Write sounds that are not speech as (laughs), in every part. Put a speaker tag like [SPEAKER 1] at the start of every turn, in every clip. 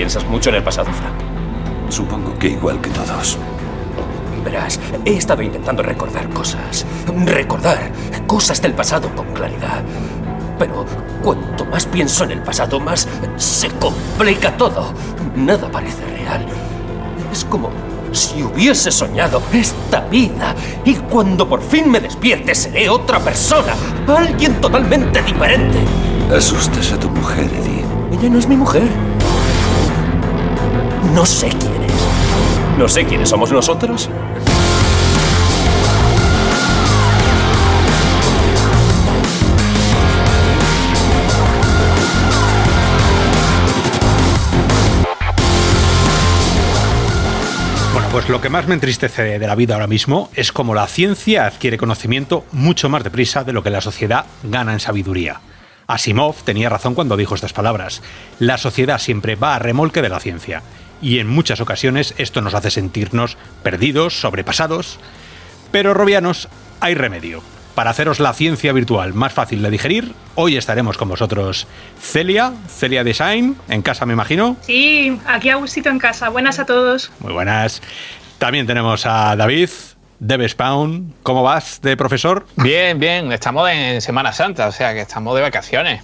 [SPEAKER 1] piensas mucho en el pasado, Frank.
[SPEAKER 2] Supongo que igual que todos.
[SPEAKER 1] Verás, he estado intentando recordar cosas. Recordar cosas del pasado con claridad. Pero cuanto más pienso en el pasado, más se complica todo. Nada parece real. Es como si hubiese soñado esta vida y cuando por fin me despierte seré otra persona, alguien totalmente diferente.
[SPEAKER 2] Asustas a tu mujer, Eddie.
[SPEAKER 1] Ella no es mi mujer. No sé quién es. No sé quiénes somos nosotros.
[SPEAKER 3] Bueno, pues lo que más me entristece de la vida ahora mismo es cómo la ciencia adquiere conocimiento mucho más deprisa de lo que la sociedad gana en sabiduría. Asimov tenía razón cuando dijo estas palabras. La sociedad siempre va a remolque de la ciencia. Y en muchas ocasiones esto nos hace sentirnos perdidos, sobrepasados. Pero, Robianos, hay remedio. Para haceros la ciencia virtual más fácil de digerir, hoy estaremos con vosotros Celia, Celia Design, en casa me imagino.
[SPEAKER 4] Sí, aquí a gustito en casa. Buenas a todos.
[SPEAKER 3] Muy buenas. También tenemos a David, Debe Spawn. ¿Cómo vas de profesor?
[SPEAKER 5] Bien, bien. Estamos en Semana Santa, o sea que estamos de vacaciones.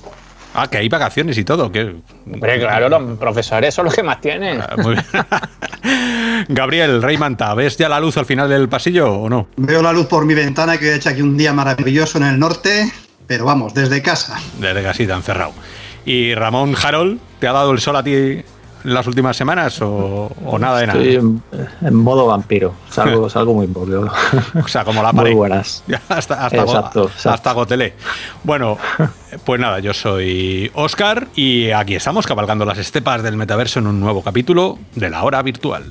[SPEAKER 3] Ah, que hay vacaciones y todo. Que...
[SPEAKER 5] Hombre, claro, los profesores son los que más tienen.
[SPEAKER 3] Ah, muy bien. (laughs) Gabriel, Rey Manta, ¿ves ya la luz al final del pasillo o no?
[SPEAKER 6] Veo la luz por mi ventana que he hecho aquí un día maravilloso en el norte, pero vamos, desde casa.
[SPEAKER 3] Desde casita, encerrado. Y Ramón Harold, ¿te ha dado el sol a ti las últimas semanas o, o nada de nada?
[SPEAKER 7] Estoy en, en modo vampiro. Salgo, (laughs) salgo muy poco.
[SPEAKER 3] O sea, como la
[SPEAKER 7] Muy
[SPEAKER 3] pared.
[SPEAKER 7] buenas. (laughs)
[SPEAKER 3] Ya, hasta, hasta,
[SPEAKER 7] Exacto,
[SPEAKER 3] Go-
[SPEAKER 7] exacto.
[SPEAKER 3] hasta Gotelé. Bueno, pues nada, yo soy Oscar y aquí estamos cabalgando las estepas del metaverso en un nuevo capítulo de la hora virtual.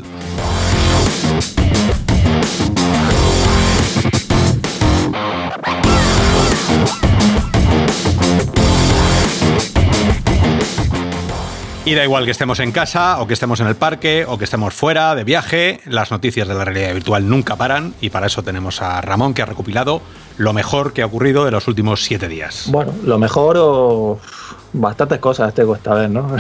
[SPEAKER 3] Y da igual que estemos en casa o que estemos en el parque o que estemos fuera de viaje, las noticias de la realidad virtual nunca paran y para eso tenemos a Ramón que ha recopilado lo mejor que ha ocurrido de los últimos siete días.
[SPEAKER 7] Bueno, lo mejor o bastantes cosas tengo esta vez, ¿no?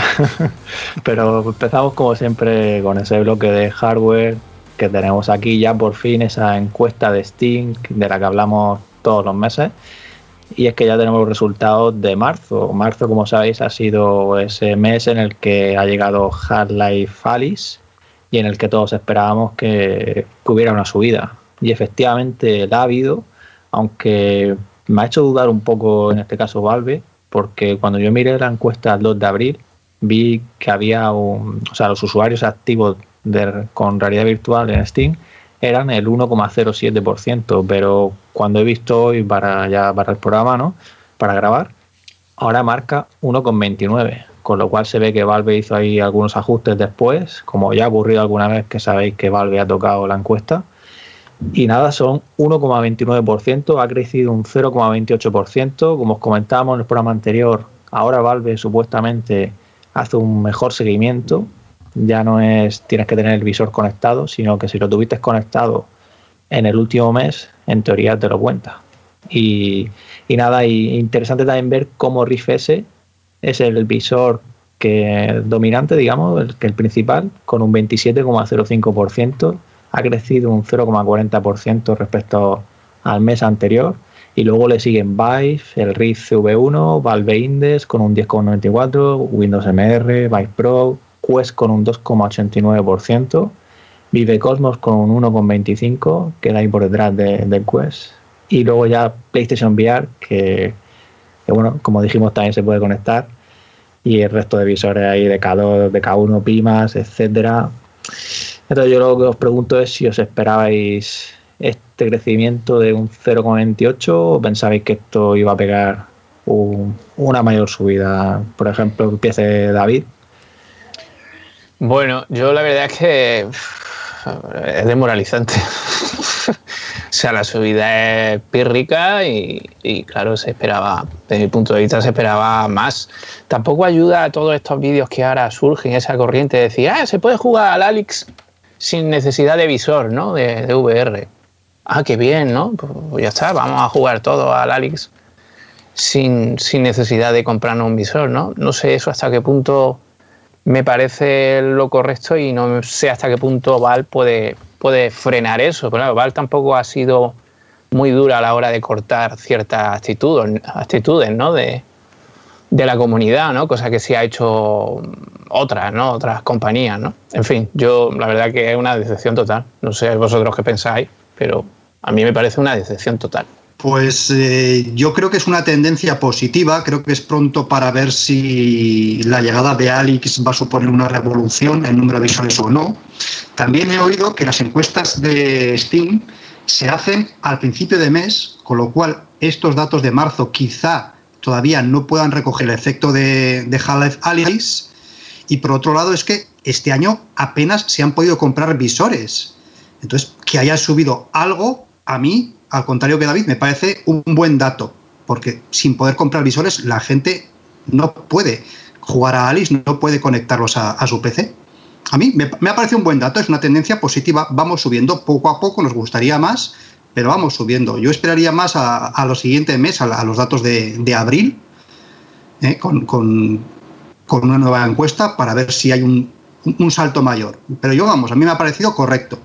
[SPEAKER 7] (laughs) Pero empezamos como siempre con ese bloque de hardware que tenemos aquí ya por fin esa encuesta de Steam de la que hablamos todos los meses. Y es que ya tenemos los resultados de marzo. Marzo, como sabéis, ha sido ese mes en el que ha llegado Half-Life Alice y en el que todos esperábamos que, que hubiera una subida. Y efectivamente la ha habido, aunque me ha hecho dudar un poco en este caso Valve, porque cuando yo miré la encuesta el 2 de abril, vi que había un, o sea, los usuarios activos de- con realidad virtual en Steam eran el 1,07%, pero cuando he visto hoy para ya para el programa, ¿no? Para grabar, ahora marca 1,29, con lo cual se ve que Valve hizo ahí algunos ajustes después, como ya ha ocurrido alguna vez que sabéis que Valve ha tocado la encuesta. Y nada, son 1,29%, ha crecido un 0,28%. Como os comentábamos en el programa anterior, ahora Valve supuestamente hace un mejor seguimiento. Ya no es tienes que tener el visor conectado, sino que si lo tuviste conectado en el último mes, en teoría te lo cuenta. Y, y nada, y interesante también ver cómo Rift S es el visor que dominante, digamos, el, que el principal, con un 27,05%, ha crecido un 0,40% respecto al mes anterior. Y luego le siguen Vive, el Rift CV1, Valve Index con un 10,94%, Windows MR, Vive Pro, Quest con un 2,89%, Vive Cosmos con un 1,25%, queda ahí por detrás de- del Quest. Y luego ya PlayStation VR, que, bueno, como dijimos, también se puede conectar. Y el resto de visores ahí de K2, de K1, Pimas, etcétera. Entonces yo lo que os pregunto es si os esperabais este crecimiento de un 0,28 o pensabais que esto iba a pegar un- una mayor subida. Por ejemplo, empiece David.
[SPEAKER 5] Bueno, yo la verdad es que es demoralizante. (laughs) o sea, la subida es pírrica y, y, claro, se esperaba, desde mi punto de vista, se esperaba más. Tampoco ayuda a todos estos vídeos que ahora surgen, esa corriente de decir, ah, se puede jugar al Alex sin necesidad de visor, ¿no? De, VR. Ah, qué bien, ¿no? Pues ya está, vamos a jugar todo al Alex sin, sin necesidad de comprarnos un visor, ¿no? No sé eso hasta qué punto me parece lo correcto y no sé hasta qué punto Val puede, puede frenar eso. Pero claro, Val tampoco ha sido muy dura a la hora de cortar ciertas actitudes, ¿no? de, de la comunidad, ¿no? cosa que sí ha hecho otras, ¿no? otras compañías. ¿no? En fin, yo la verdad que es una decepción total. No sé vosotros qué pensáis, pero a mí me parece una decepción total.
[SPEAKER 6] Pues eh, yo creo que es una tendencia positiva, creo que es pronto para ver si la llegada de Alix va a suponer una revolución en número de visuales o no. También he oído que las encuestas de Steam se hacen al principio de mes, con lo cual estos datos de marzo quizá todavía no puedan recoger el efecto de, de Half-Life Alyx. Y por otro lado es que este año apenas se han podido comprar visores. Entonces, que haya subido algo, a mí al contrario que David, me parece un buen dato, porque sin poder comprar visores la gente no puede jugar a Alice, no puede conectarlos a, su PC. A mí me, ha parecido un buen dato, es una tendencia positiva, vamos subiendo poco a poco, nos gustaría más, pero vamos subiendo. Yo esperaría más a, los siguientes meses, a, los datos de, abril, eh, con, una nueva encuesta para ver si hay un, salto mayor. Pero yo, vamos, a mí me ha parecido correcto.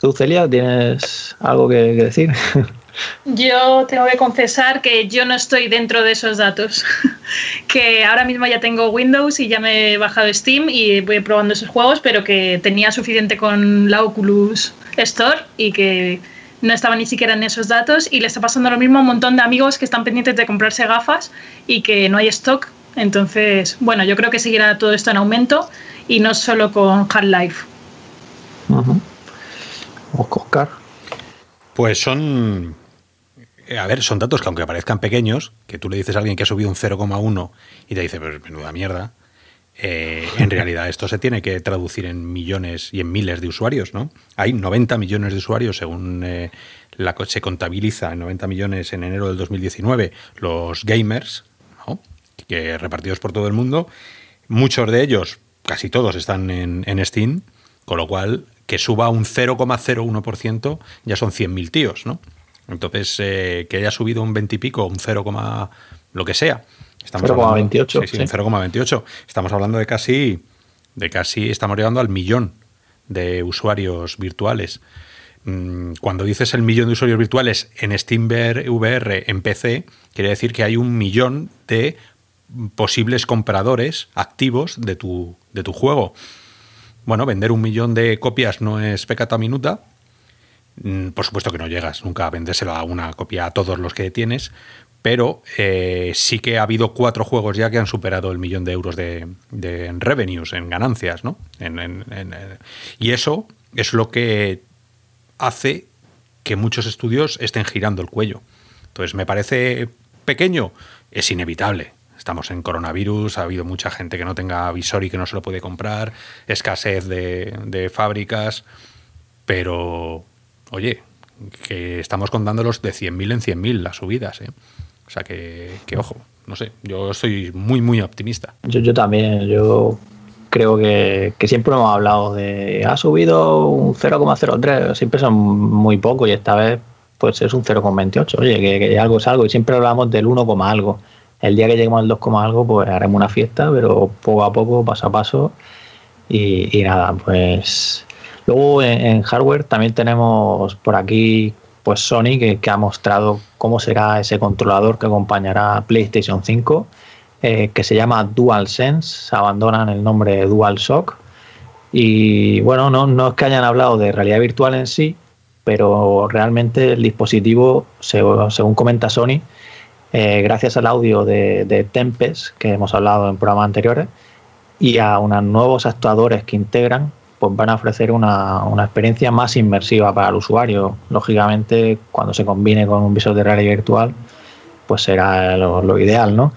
[SPEAKER 7] ¿Tú, Celia, tienes algo que, decir? (laughs)
[SPEAKER 4] Yo tengo que confesar que yo no estoy dentro de esos datos. (laughs) que ahora mismo ya tengo Windows y ya me he bajado Steam y voy probando esos juegos, pero que tenía suficiente con la Oculus Store y que no estaba ni siquiera en esos datos. Y le está pasando lo mismo a un montón de amigos que están pendientes de comprarse gafas y que no hay stock. Entonces, bueno, yo creo que seguirá todo esto en aumento y no solo con Half-Life.
[SPEAKER 7] Oscar.
[SPEAKER 3] Pues son. Eh, a ver, son datos que aunque parezcan pequeños, que tú le dices a alguien que ha subido un 0,1 y te dice, pues menuda mierda, eh, en (laughs) realidad esto se tiene que traducir en millones y en miles de usuarios, ¿no? Hay 90 millones de usuarios según eh, la, se contabiliza en 90 millones en enero del 2019 los gamers, ¿no? que repartidos por todo el mundo. Muchos de ellos, casi todos, están en, en Steam, con lo cual que suba un 0,01% ya son 100.000 tíos, ¿no? Entonces, eh, que haya subido un 20 y pico, un 0, lo que sea.
[SPEAKER 7] 0,28.
[SPEAKER 3] Sí, sí, 0,28. Estamos hablando de casi, de casi, estamos llegando al millón de usuarios virtuales. Mm, cuando dices el millón de usuarios virtuales en SteamVR VR en PC, quiere decir que hay un millón de posibles compradores activos de tu, de tu juego. Bueno, vender un millón de copias no es pecata minuta. Mm, por supuesto que no llegas nunca a vendérselo a una copia a todos los que tienes, pero eh, sí que ha habido cuatro juegos ya que han superado el millón de euros de, revenues, en ganancias, ¿no? Eh, y eso es lo que hace que muchos estudios estén girando el cuello. Entonces, me parece pequeño, es inevitable. Estamos en coronavirus, ha habido mucha gente que no tenga visor y que no se lo puede comprar, escasez de, fábricas, pero oye, que estamos contándolos de 100.000 en 100.000 las subidas. ¿eh? O sea que, ojo, no sé, yo soy muy, muy optimista.
[SPEAKER 7] Yo, yo también, yo creo que, siempre hemos hablado de ha subido un 0,03, siempre son muy poco y esta vez pues es un 0,28. Oye, que, que, algo es algo y siempre hablamos del 1, algo. El día que lleguemos al 2, algo, pues haremos una fiesta, pero poco a poco, paso a paso. Y, nada, pues. Luego en, hardware también tenemos por aquí pues Sony que, ha mostrado cómo será ese controlador que acompañará a PlayStation 5, eh, que se llama DualSense, abandonan el nombre DualShock. Y bueno, no, no es que hayan hablado de realidad virtual en sí, pero realmente el dispositivo, según comenta Sony, eh, gracias al audio de, Tempest, que hemos hablado en programas anteriores, y a unos nuevos actuadores que integran, pues van a ofrecer una, experiencia más inmersiva para el usuario. Lógicamente, cuando se combine con un visor de realidad virtual, pues será lo, ideal, ¿no?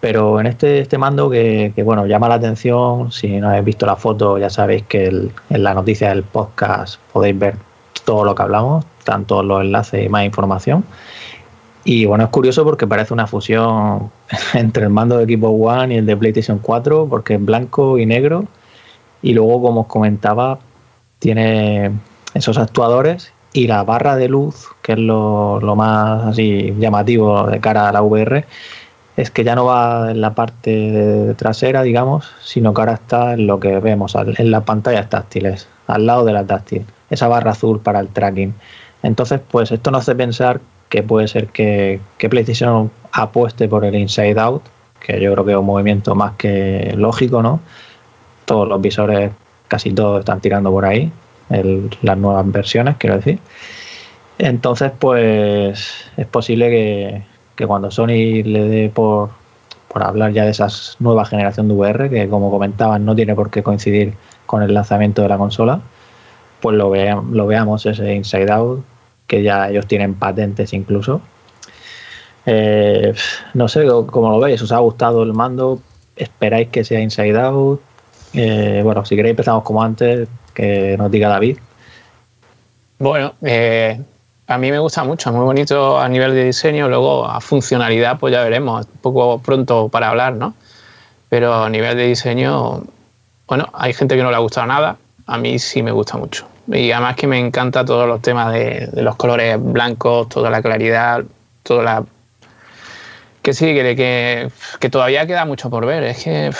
[SPEAKER 7] Pero en este, este mando que, bueno, llama la atención, si no habéis visto la foto, ya sabéis que en la noticia del podcast podéis ver todo lo que hablamos, tanto los enlaces y más información. Y bueno, es curioso porque parece una fusión (laughs) entre el mando de equipo One y el de PlayStation 4, porque es blanco y negro. Y luego, como os comentaba, tiene esos actuadores y la barra de luz, que es lo, más así llamativo de cara a la VR, es que ya no va en la parte trasera, digamos, sino que ahora está en lo que vemos en las pantallas táctiles, al lado de la táctil, esa barra azul para el tracking. Entonces, pues esto nos hace pensar que puede ser que, que PlayStation apueste por el Inside Out, que yo creo que es un movimiento más que lógico, ¿no? Todos los visores, casi todos están tirando por ahí, las nuevas versiones, quiero decir. Entonces, pues es posible que, cuando Sony le dé por, por hablar ya de esa nueva generación de VR, que como comentaban no tiene por qué coincidir con el lanzamiento de la consola, pues lo veamos ese Inside Out, que ya ellos tienen patentes incluso. Eh, no sé cómo lo veis, ¿os ha gustado el mando? ¿Esperáis que sea Inside Out? Eh, bueno, si queréis empezamos como antes, que nos diga David.
[SPEAKER 5] Bueno, eh, a mí me gusta mucho, es muy bonito a nivel de diseño, luego a funcionalidad pues ya veremos, un poco pronto para hablar, ¿no? Pero a nivel de diseño, bueno, hay gente que no le ha gustado nada, a mí sí me gusta mucho. Y además que me encanta todos los temas de, los colores blancos, toda la claridad, toda la... Que sí, que, que, todavía queda mucho por ver, es que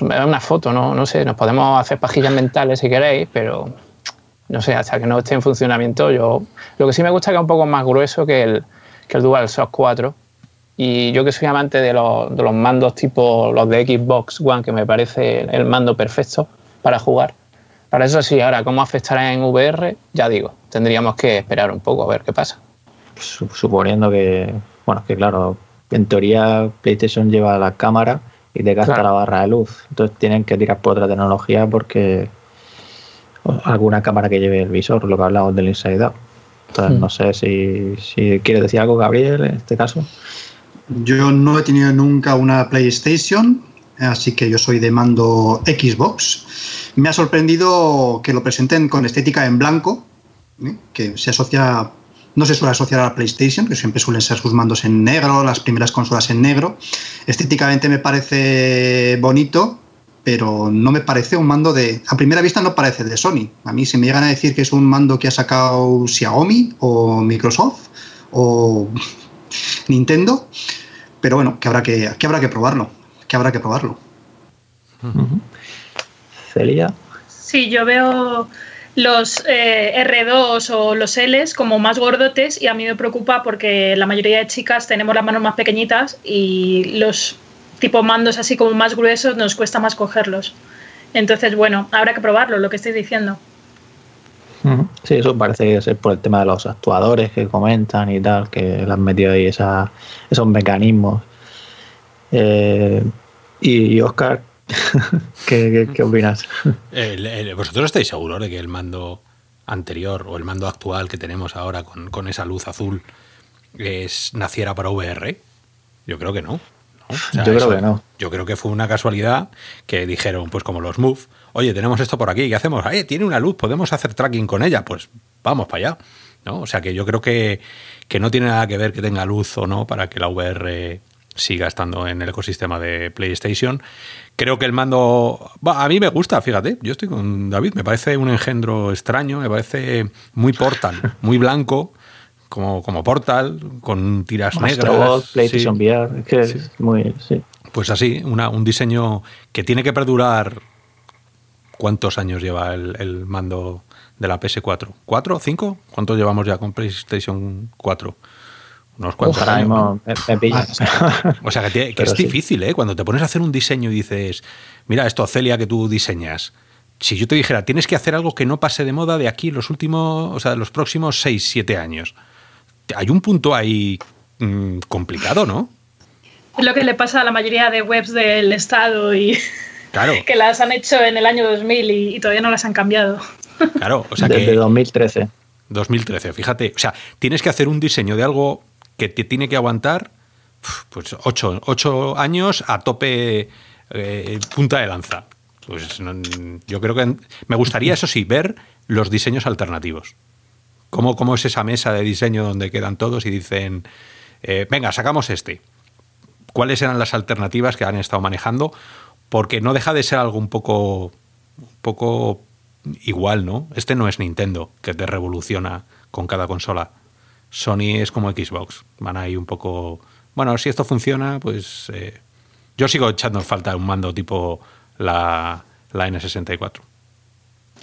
[SPEAKER 5] me una foto, ¿no? no sé, nos podemos hacer pajillas mentales si queréis, pero no sé, hasta que no esté en funcionamiento, yo lo que sí me gusta es que es un poco más grueso que el, que el DualShock 4. Y yo que soy amante de los, de los mandos tipo los de Xbox One, que me parece el mando perfecto para jugar. Para eso sí, ahora, ¿cómo afectará en VR? Ya digo, tendríamos que esperar un poco a ver qué pasa.
[SPEAKER 7] Suponiendo que, bueno, que claro, en teoría PlayStation lleva la cámara y te gasta la barra de luz. Entonces tienen que tirar por otra tecnología porque alguna cámara que lleve el visor, lo que hablamos del Inside Out. Entonces, hmm. no sé si, si quieres decir algo, Gabriel, en este caso.
[SPEAKER 6] Yo no he tenido nunca una PlayStation, así que yo soy de mando Xbox. Me ha sorprendido que lo presenten con estética en blanco, ¿eh? que se asocia, no se suele asociar a la PlayStation, que siempre suelen ser sus mandos en negro, las primeras consolas en negro. Estéticamente me parece bonito, pero no me parece un mando de. A primera vista no parece de Sony. A mí, si me llegan a decir que es un mando que ha sacado Xiaomi o Microsoft o (laughs) Nintendo, pero bueno, que habrá que, que habrá que probarlo. Que habrá que probarlo.
[SPEAKER 7] Celia.
[SPEAKER 4] Sí, yo veo los eh, R2 o los Ls como más gordotes y a mí me preocupa porque la mayoría de chicas tenemos las manos más pequeñitas y los tipo mandos así como más gruesos nos cuesta más cogerlos. Entonces, bueno, habrá que probarlo, lo que estoy diciendo.
[SPEAKER 7] Sí, eso parece ser por el tema de los actuadores que comentan y tal, que le han metido ahí esa, esos mecanismos. Eh, y, Oscar, (laughs) ¿qué, opinas?
[SPEAKER 3] ¿Vosotros estáis seguros de que el mando anterior o el mando actual que tenemos ahora con, con esa luz azul es, naciera para VR? Yo creo que no
[SPEAKER 7] yo creo que no.
[SPEAKER 3] Yo creo que fue una casualidad que dijeron, pues como los Move, oye, tenemos esto por aquí, ¿qué hacemos? Eh, tiene una luz, podemos hacer tracking con ella, pues vamos para allá. ¿no? O sea que yo creo que, que no tiene nada que ver que tenga luz o no para que la VR siga estando en el ecosistema de PlayStation. Creo que el mando, a mí me gusta, fíjate, yo estoy con David, me parece un engendro extraño, me parece muy portal, muy blanco como, como Portal, con tiras negras.
[SPEAKER 7] PlayStation VR, que es muy.
[SPEAKER 3] Pues así, una, un diseño que tiene que perdurar. ¿Cuántos años lleva el, mando de la PS4? ¿Cuatro? ¿Cinco? ¿Cuántos llevamos ya con PlayStation 4?
[SPEAKER 7] Unos cuantos años. (laughs)
[SPEAKER 3] o sea, que, es difícil, ¿eh? Cuando te pones a hacer un diseño y dices, mira, esto, Celia, que tú diseñas. Si yo te dijera, tienes que hacer algo que no pase de moda de aquí los últimos, o sea, los próximos 6, 7 años hay un punto ahí mm, complicado, ¿no?
[SPEAKER 4] Es lo que le pasa a la mayoría de webs del Estado y (laughs)
[SPEAKER 3] claro.
[SPEAKER 4] que las han hecho en el año 2000 y, todavía no las han cambiado.
[SPEAKER 3] Claro, o sea
[SPEAKER 7] Desde 2013.
[SPEAKER 3] 2013, fíjate. O sea, tienes que hacer un diseño de algo que te tiene que aguantar pues ocho, años a tope eh, punta de lanza. Pues yo creo que me gustaría, eso sí, ver los diseños alternativos. ¿Cómo, es esa mesa de diseño donde quedan todos y dicen, eh, venga, sacamos este? ¿Cuáles eran las alternativas que han estado manejando? Porque no deja de ser algo un poco, un poco igual, ¿no? Este no es Nintendo, que te revoluciona con cada consola. Sony es como Xbox, van ahí un poco bueno, si esto funciona, pues eh, yo sigo echando falta un mando tipo la, la N64.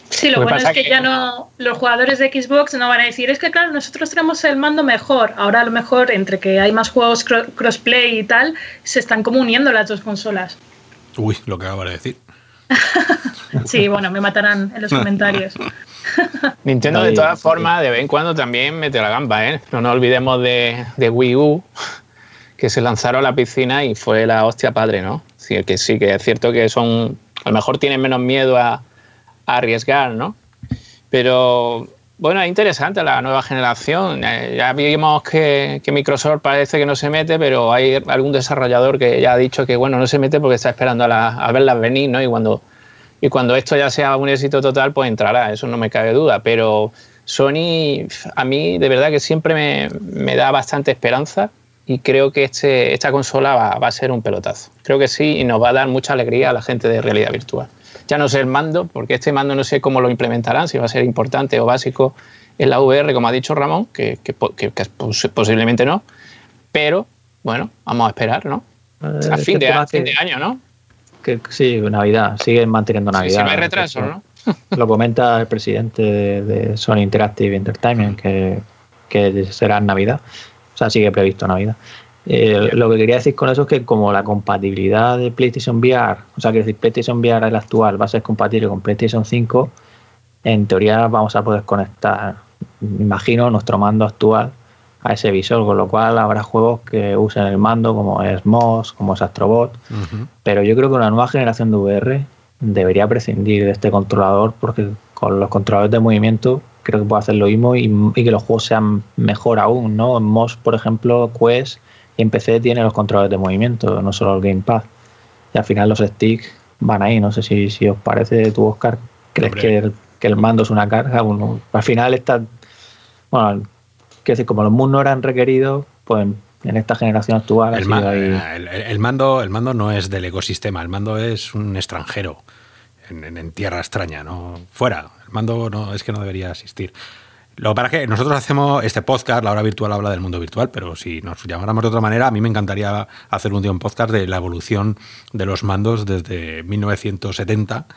[SPEAKER 4] Sí, lo, bueno es que, ya no, los jugadores de Xbox no van a decir, es que claro, nosotros tenemos el mando mejor. Ahora a lo mejor entre que hay más juegos crossplay y tal, se están como uniendo las dos consolas.
[SPEAKER 3] Uy, lo que acabo de decir. (laughs)
[SPEAKER 4] sí, bueno, me matarán en los (laughs) comentarios. (laughs)
[SPEAKER 5] Nintendo de todas formas de vez en cuando también mete la gamba, ¿eh? No nos olvidemos de, de Wii U, que se lanzaron a la piscina y fue la hostia padre, ¿no? Sí, que sí, que es cierto que son, a lo mejor tienen menos miedo a arriesgar, ¿no? Pero bueno, es interesante la nueva generación. Eh, ya vimos que, Microsoft parece que no se mete, pero hay algún desarrollador que ya ha dicho que bueno, no se mete porque está esperando a, verlas venir, ¿no? Y cuando, y cuando esto ya sea un éxito total, pues entrará, eso no me cabe duda. Pero Sony, a mí de verdad que siempre me, me da bastante esperanza y creo que este, esta consola va, va, a ser un pelotazo. Creo que sí y nos va a dar mucha alegría a la gente de realidad virtual. Ya no sé el mando, porque este mando no sé cómo lo implementarán, si va a ser importante o básico en la VR, como ha dicho Ramón, que, posiblemente no, pero bueno, vamos a esperar, ¿no? Eh, a fin, de, año, ¿no?
[SPEAKER 7] Que, sí, Navidad, siguen manteniendo Navidad.
[SPEAKER 5] si no hay retraso, ¿no? (laughs)
[SPEAKER 7] Lo comenta el presidente de, Sony Interactive Entertainment, que, que será en Navidad. O sea, sigue previsto Navidad. Eh, lo que quería decir con eso es que como la compatibilidad de PlayStation VR, o sea, que decir PlayStation VR el actual va a ser compatible con PlayStation 5, en teoría vamos a poder conectar, imagino, nuestro mando actual a ese visor, con lo cual habrá juegos que usen el mando como es MOS, como es Astrobot, pero yo creo que una nueva generación de VR debería prescindir de este controlador porque con los controladores de movimiento creo que puede hacer lo mismo y, y que los juegos sean mejor aún, ¿no? En MOS, por ejemplo, Quest y en PC tiene los controles de movimiento, no solo el gamepad. Y al final los sticks van ahí. No sé si, si os parece, tú, Oscar, crees que el, que el, mando es una carga. Bueno, al final está. Bueno, que decir, como los MUN no eran requeridos, pues en esta generación actual.
[SPEAKER 3] El, el, mando, el mando no es del ecosistema, el mando es un extranjero en, en, tierra extraña, ¿no? Fuera. El mando no, es que no debería existir. Lo para que nosotros hacemos este podcast, la hora virtual habla del mundo virtual, pero si nos llamáramos de otra manera, a mí me encantaría hacer un día un podcast de la evolución de los mandos desde 1970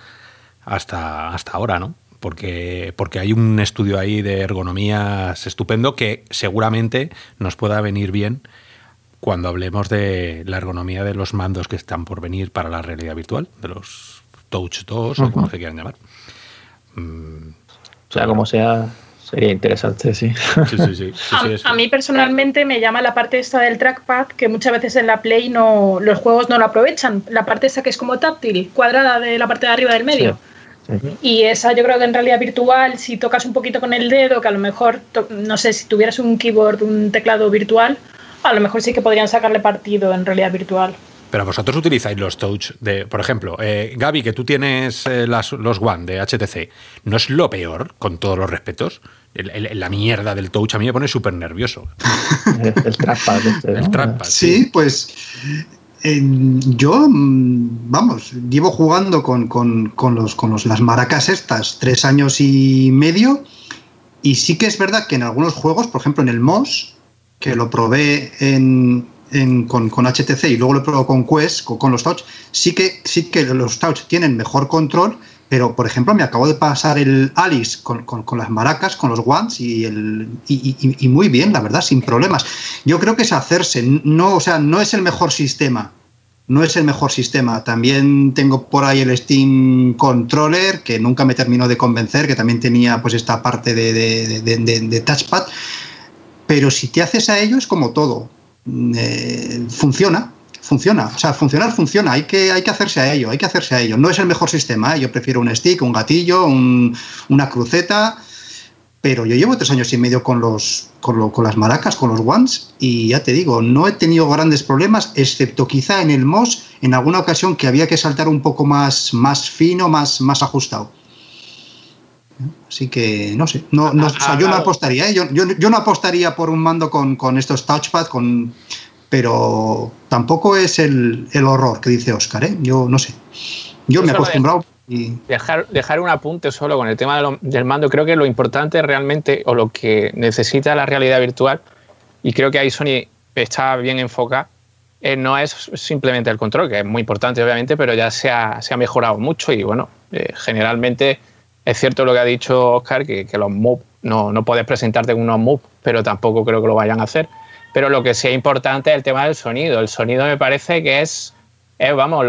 [SPEAKER 3] hasta, hasta ahora, ¿no? Porque, porque hay un estudio ahí de ergonomías estupendo que seguramente nos pueda venir bien cuando hablemos de la ergonomía de los mandos que están por venir para la realidad virtual, de los Touch 2 o como se quieran llamar.
[SPEAKER 7] Mm, o sea, como sea, Sería interesante, sí.
[SPEAKER 4] a, mí personalmente me llama la parte esta del trackpad, que muchas veces en la Play no, los juegos no lo aprovechan. La parte esta que es como táctil, cuadrada de la parte de arriba del medio. Y esa yo creo que en realidad virtual, si tocas un poquito con el dedo, que a lo mejor, no sé, si tuvieras un keyboard, un teclado virtual, a lo mejor sí que podrían sacarle partido en realidad virtual.
[SPEAKER 3] Pero vosotros utilizáis los touch de, por ejemplo, eh, Gaby, que tú tienes eh, los One de HTC, ¿no es lo peor, con todos los respetos? la mierda del touch a mí me pone súper nervioso. (laughs)
[SPEAKER 7] el trackpad.
[SPEAKER 6] Este, sí, pues yo, mm, vamos, llevo jugando con, los, con las maracas estas tres años y medio y sí que es verdad que en algunos juegos, por ejemplo en el MOS, que lo probé en, con, HTC y luego lo probé con Quest, con, los touch, sí que, sí que los touch tienen mejor control pero, por ejemplo, me acabo de pasar el Alice con, las maracas, con los guantes y, el, y, muy bien, la verdad, sin problemas. Yo creo que es hacerse, no, o sea, no es el mejor sistema. No es el mejor sistema. También tengo por ahí el Steam Controller, que nunca me terminó de convencer, que también tenía pues esta parte de, de touchpad. Pero si te haces a ello es como todo. Eh, funciona, funciona. O sea, funcionar funciona. Hay que, hay que hacerse a ello, hay que hacerse a ello. No es el mejor sistema. ¿eh? Yo prefiero un stick, un gatillo, una cruceta. Pero yo llevo tres años y medio con, los, con, las maracas, con los ones, y ya te digo, no he tenido grandes problemas, excepto quizá en el MOS, en alguna ocasión que había que saltar un poco más, más fino, más, más ajustado. Así que no sé, no, yo no apostaría, ¿eh? yo, yo, no apostaría por un mando con, con estos touchpad, con, pero tampoco es el, horror que dice Oscar, ¿eh? Yo no sé. Yo me he acostumbrado. Y...
[SPEAKER 5] Dejar, dejar un apunte solo con el tema del mando. Creo que lo importante realmente, o lo que necesita la realidad virtual, y creo que ahí Sony está bien enfocada, eh, no es simplemente el control, que es muy importante obviamente, pero ya se ha, se ha mejorado mucho y bueno, eh, generalmente es cierto lo que ha dicho Oscar, que, los moves, no, no puedes presentarte con unos moves, pero tampoco creo que lo vayan a hacer. Pero lo que sí es importante es el tema del sonido. El sonido me parece que es, vamos,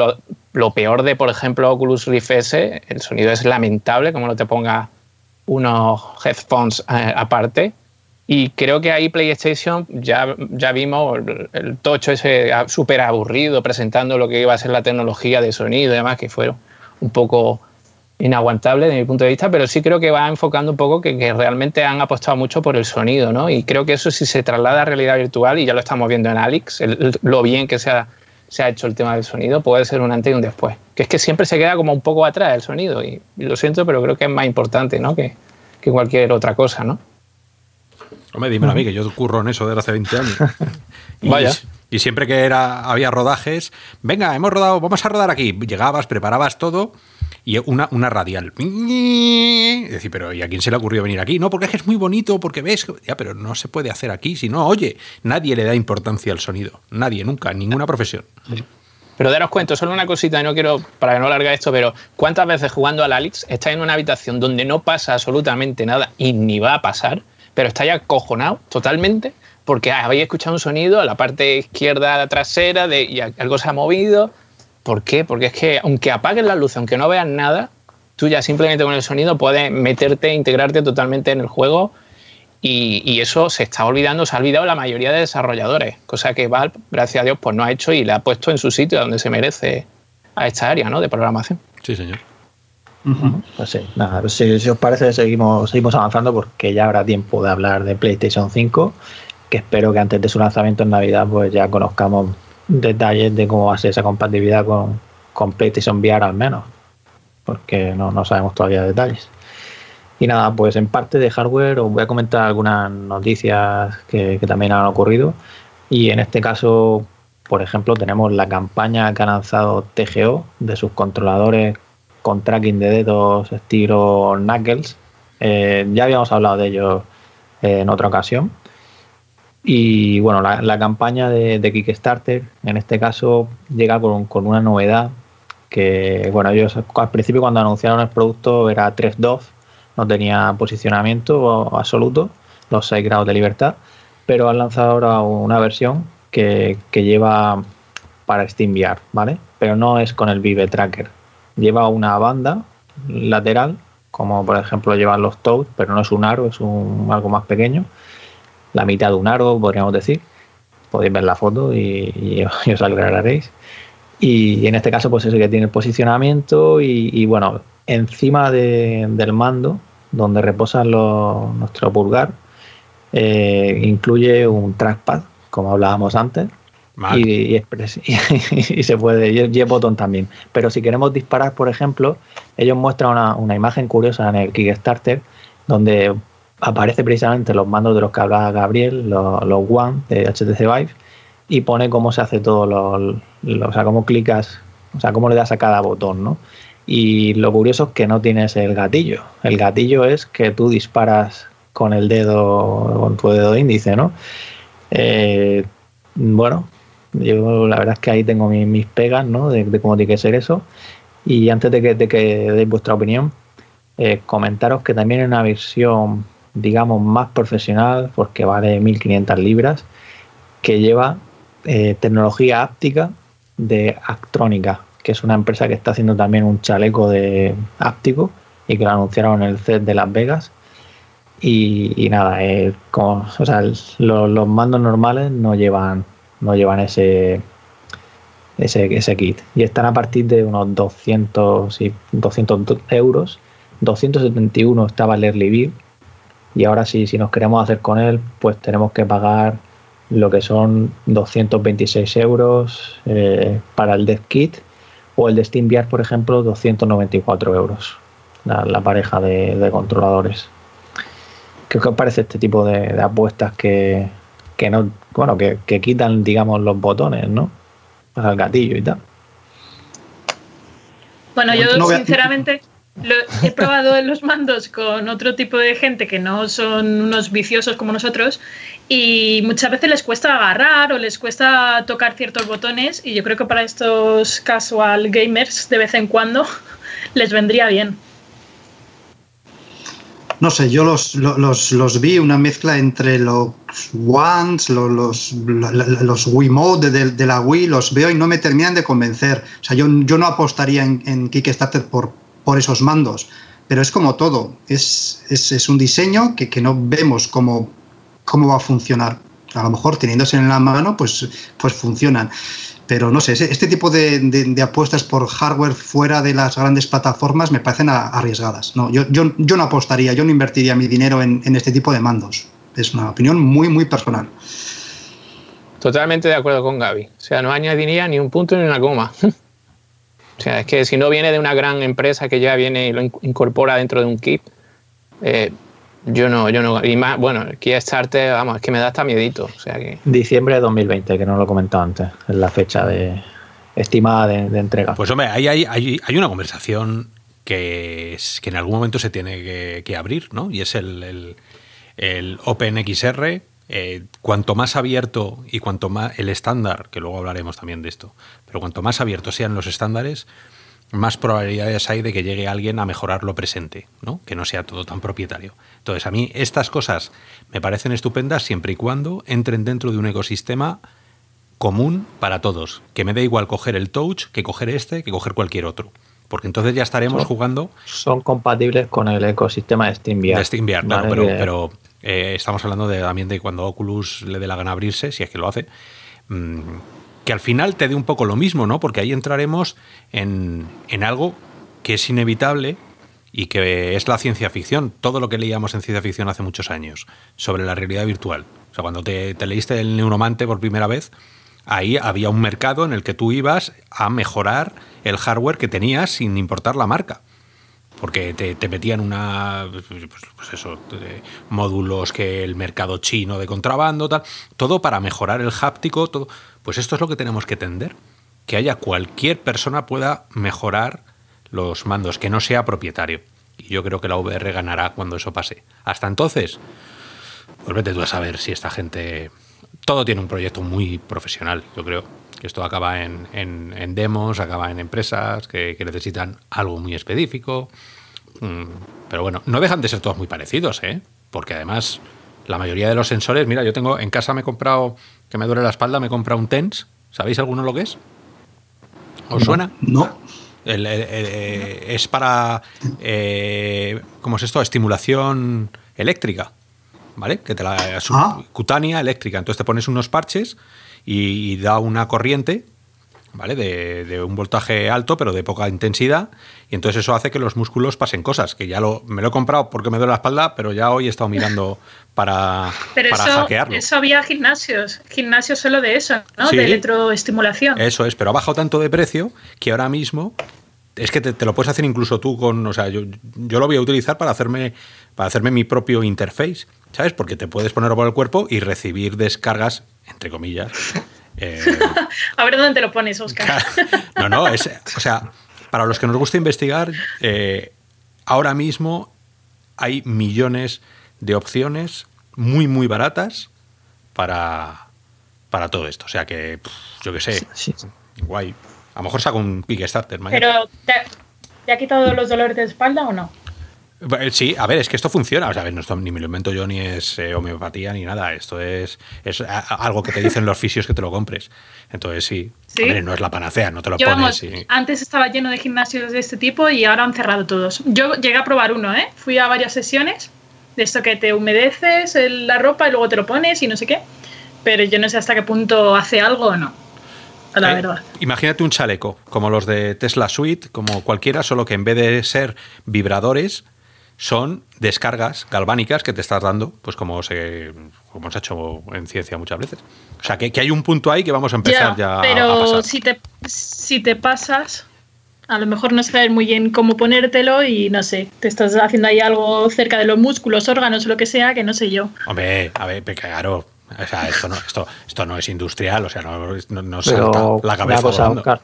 [SPEAKER 5] lo, peor de, por ejemplo, Oculus Rift S. El sonido es lamentable, como no te pongas unos headphones eh, aparte. Y creo que ahí PlayStation ya, ya vimos el, tocho ese súper aburrido presentando lo que iba a ser la tecnología de sonido y demás, que fue un poco inaguantable desde mi punto de vista, pero sí creo que va enfocando un poco que, realmente han apostado mucho por el sonido, ¿no? Y creo que eso sí se traslada a realidad virtual, y ya lo estamos viendo en Alex, lo bien que se ha, se ha hecho el tema del sonido, puede ser un antes y un después. Que es que siempre se queda como un poco atrás el sonido, y, lo siento, pero creo que es más importante, ¿no? Que, que cualquier otra cosa, ¿no?
[SPEAKER 3] Hombre, dímelo a mí, que yo curro en eso desde hace 20 años. (laughs)
[SPEAKER 5] Vaya.
[SPEAKER 3] Y siempre que era, había rodajes, venga, hemos rodado, vamos a rodar aquí. Llegabas, preparabas todo y una, una radial. Es decir, pero ¿y a quién se le ocurrió venir aquí? No, porque es muy bonito, porque ves, ya, pero no se puede hacer aquí. Si no, oye, nadie le da importancia al sonido. Nadie, nunca, ninguna profesión.
[SPEAKER 5] Pero daros cuenta, solo una cosita, no quiero, para que no larga esto, pero ¿cuántas veces jugando al Alex estáis en una habitación donde no pasa absolutamente nada y ni va a pasar, pero estáis acojonado totalmente porque habéis escuchado un sonido a la parte izquierda trasera de, y algo se ha movido? ¿Por qué? Porque es que aunque apaguen la luz, aunque no veas nada, tú ya simplemente con el sonido puedes meterte, integrarte totalmente en el juego y, eso se está olvidando, se ha olvidado la mayoría de desarrolladores, cosa que Valve, gracias a Dios, pues no ha hecho y le ha puesto en su sitio donde se merece a esta área ¿no? de programación.
[SPEAKER 3] Sí, señor.
[SPEAKER 7] Pues sí, nada, pues si, os parece seguimos, seguimos avanzando porque ya habrá tiempo de hablar de PlayStation 5, que espero que antes de su lanzamiento en Navidad pues ya conozcamos detalles de cómo va a ser esa compatibilidad con, con PlayStation VR al menos, porque no, no sabemos todavía detalles. Y nada, pues en parte de hardware os voy a comentar algunas noticias que, también han ocurrido. Y en este caso, por ejemplo, tenemos la campaña que ha lanzado TGO de sus controladores con tracking de dedos estilo Knuckles. Eh, ya habíamos hablado de ellos en otra ocasión. Y bueno, la, campaña de, Kickstarter, en este caso, llega con, una novedad que, bueno, ellos al principio cuando anunciaron el producto era 3.2, no tenía posicionamiento absoluto, los 6 grados de libertad, pero han lanzado ahora una versión que, lleva para SteamVR, ¿vale? Pero no es con el Vive Tracker. Lleva una banda lateral, como por ejemplo llevan los Toad, pero no es un aro, es un, algo más pequeño la mitad de un aro, podríamos decir. Podéis ver la foto (laughs) y, os aclararéis. Y en este caso, pues eso que tiene el posicionamiento y, bueno, encima del mando, donde reposa nuestro pulgar, eh, incluye un trackpad, como hablábamos antes, y, (laughs) y, se puede, y el botón también. Pero si queremos disparar, por ejemplo, ellos muestran una, una imagen curiosa en el Kickstarter donde aparece precisamente los mandos de los que hablaba Gabriel, los, One de HTC Vive, y pone cómo se hace todo, lo, o sea, cómo clicas, o sea, cómo le das a cada botón, ¿no? Y lo curioso es que no tienes el gatillo. El gatillo es que tú disparas con el dedo, con tu dedo índice, ¿no? Eh, bueno, yo la verdad es que ahí tengo mis, pegas, ¿no? De, cómo tiene que ser eso. Y antes de que, de que deis vuestra opinión, eh, comentaros que también en una versión digamos, más profesional, porque vale 1.500 libras, que lleva eh, tecnología áptica de Actrónica, que es una empresa que está haciendo también un chaleco de áptico y que lo anunciaron en el CES de Las Vegas. Y, nada, eh, como, o sea, los mandos normales no llevan, no llevan ese, ese, ese kit y están a partir de unos 200, y 200 euros. 271 estaba el Early y ahora sí, si nos queremos hacer con él, pues tenemos que pagar lo que son 226 euros eh, para el Dev Kit o el de SteamVR, por ejemplo, 294 euros, la, pareja de, controladores. ¿Qué os parece este tipo de, apuestas que, no, bueno, que, quitan, digamos, los botones, ¿no? el gatillo y tal.
[SPEAKER 4] Bueno, yo sinceramente he probado los mandos con otro tipo de gente que no son unos viciosos como nosotros y muchas veces les cuesta agarrar o les cuesta tocar ciertos botones y yo creo que para estos casual gamers de vez en cuando (laughs) les vendría bien.
[SPEAKER 6] No sé, yo los, los, los vi una mezcla entre los Ones, los, los, los Wii Mode de, de, la Wii, los veo y no me terminan de convencer. O sea, yo, yo no apostaría en, en Kickstarter por, por esos mandos, pero es como todo, es, es, es un diseño que, que no vemos cómo, cómo va a funcionar. A lo mejor teniéndose en la mano, pues, pues funcionan. Pero no sé, este tipo de, apuestas por hardware fuera de las grandes plataformas me parecen arriesgadas. No, yo, yo, yo no apostaría, yo no invertiría mi dinero en, en, este tipo de mandos. Es una opinión muy, muy personal.
[SPEAKER 5] Totalmente de acuerdo con Gaby. O sea, no añadiría ni un punto ni una coma. (laughs) O sea, es que si no viene de una gran empresa que ya viene y lo incorpora dentro de un kit, eh, yo no, yo no. Y más, bueno, Kickstarter, vamos, es que me da hasta miedito. O sea que.
[SPEAKER 7] Diciembre de 2020, que no lo he comentado antes, es la fecha de estimada de, de entrega.
[SPEAKER 3] Pues hombre, hay, hay, hay, hay una conversación que, es, que en algún momento se tiene que, que abrir, ¿no? Y es el, el, el OpenXR. Eh, cuanto más abierto y cuanto más el estándar, que luego hablaremos también de esto, pero cuanto más abiertos sean los estándares, más probabilidades hay de que llegue alguien a mejorar lo presente, ¿no? que no sea todo tan propietario. Entonces, a mí estas cosas me parecen estupendas siempre y cuando entren dentro de un ecosistema común para todos, que me da igual coger el touch que coger este, que coger cualquier otro. Porque entonces ya estaremos
[SPEAKER 7] son,
[SPEAKER 3] jugando.
[SPEAKER 7] Son compatibles con el ecosistema de SteamVR.
[SPEAKER 3] De SteamVR, claro, ¿vale? pero, pero eh, estamos hablando de, también de cuando Oculus le dé la gana abrirse, si es que lo hace. Mmm, que al final te dé un poco lo mismo, ¿no? Porque ahí entraremos en, en, algo que es inevitable y que es la ciencia ficción, todo lo que leíamos en ciencia ficción hace muchos años, sobre la realidad virtual. O sea, cuando te, te leíste el neuromante por primera vez, ahí había un mercado en el que tú ibas a mejorar el hardware que tenías sin importar la marca porque te, te, metían una pues, pues eso módulos que el mercado chino de contrabando tal todo para mejorar el háptico todo pues esto es lo que tenemos que tender que haya cualquier persona pueda mejorar los mandos que no sea propietario y yo creo que la VR ganará cuando eso pase hasta entonces pues vete tú a saber si esta gente todo tiene un proyecto muy profesional yo creo que esto acaba en, en, demos, acaba en empresas que, que, necesitan algo muy específico. Mm, pero bueno, no dejan de ser todos muy parecidos, ¿eh? Porque además, la mayoría de los sensores, mira, yo tengo en casa me he comprado, que me duele la espalda, me he comprado un TENS. ¿Sabéis alguno lo que es? ¿Os
[SPEAKER 6] no,
[SPEAKER 3] suena?
[SPEAKER 6] No.
[SPEAKER 3] El, el, el, es para, eh, ¿cómo es esto? Estimulación eléctrica, ¿vale? Que te la ah. cutánea eléctrica. Entonces te pones unos parches y, y da una corriente ¿vale? De, de, un voltaje alto, pero de poca intensidad. Y entonces eso hace que los músculos pasen cosas, que ya lo, me lo he comprado porque me duele la espalda, pero ya hoy he estado mirando (laughs) para,
[SPEAKER 4] pero
[SPEAKER 3] para
[SPEAKER 4] eso,
[SPEAKER 3] hackearlo.
[SPEAKER 4] Eso había gimnasios, gimnasios solo de eso, ¿no? Sí, de electroestimulación.
[SPEAKER 3] Eso es, pero ha bajado tanto de precio que ahora mismo es que te, te, lo puedes hacer incluso tú con, o sea, yo, yo lo voy a utilizar para hacerme, para hacerme mi propio interface, ¿sabes? Porque te puedes ponerlo por el cuerpo y recibir descargas, entre comillas.
[SPEAKER 4] Eh, (laughs) a ver dónde te lo pones, Oscar.
[SPEAKER 3] no, no, es, o sea, para los que nos gusta investigar, eh, ahora mismo hay millones de opciones muy, muy baratas para, para todo esto. O sea que, pff, yo qué sé, sí, sí. guay. A lo mejor saco un Kickstarter.
[SPEAKER 4] Mañana. Pero, ¿te, ¿te ha quitado los dolores de espalda o no?
[SPEAKER 3] Sí, a ver, es que esto funciona. O sea, no esto, ni me lo invento yo, ni es eh, homeopatía, ni nada. Esto es, es a, algo que te dicen los fisios que te lo compres. Entonces, sí, ¿Sí? Hombre, no es la panacea, no te lo
[SPEAKER 4] yo,
[SPEAKER 3] pones.
[SPEAKER 4] Vamos, y... Antes estaba lleno de gimnasios de este tipo y ahora han cerrado todos. Yo llegué a probar uno, ¿eh? Fui a varias sesiones de esto que te humedeces la ropa y luego te lo pones y no sé qué. Pero yo no sé hasta qué punto hace algo o no. La eh, verdad.
[SPEAKER 3] Imagínate un chaleco, como los de Tesla Suite, como cualquiera, solo que en vez de ser vibradores, son descargas galvánicas que te estás dando, pues como se, como se ha hecho en ciencia muchas veces. O sea, que, que hay un punto ahí que vamos a empezar
[SPEAKER 4] ya,
[SPEAKER 3] ya
[SPEAKER 4] pero
[SPEAKER 3] a pasar.
[SPEAKER 4] Si te, si te pasas, a lo mejor no sabes muy bien cómo ponértelo y no sé, te estás haciendo ahí algo cerca de los músculos, órganos o lo que sea, que no sé yo.
[SPEAKER 3] Hombre, a ver, claro. O sea, esto no, esto, esto no es industrial, o sea, no, no, no salta la cabeza.
[SPEAKER 7] Cosa, Oscar,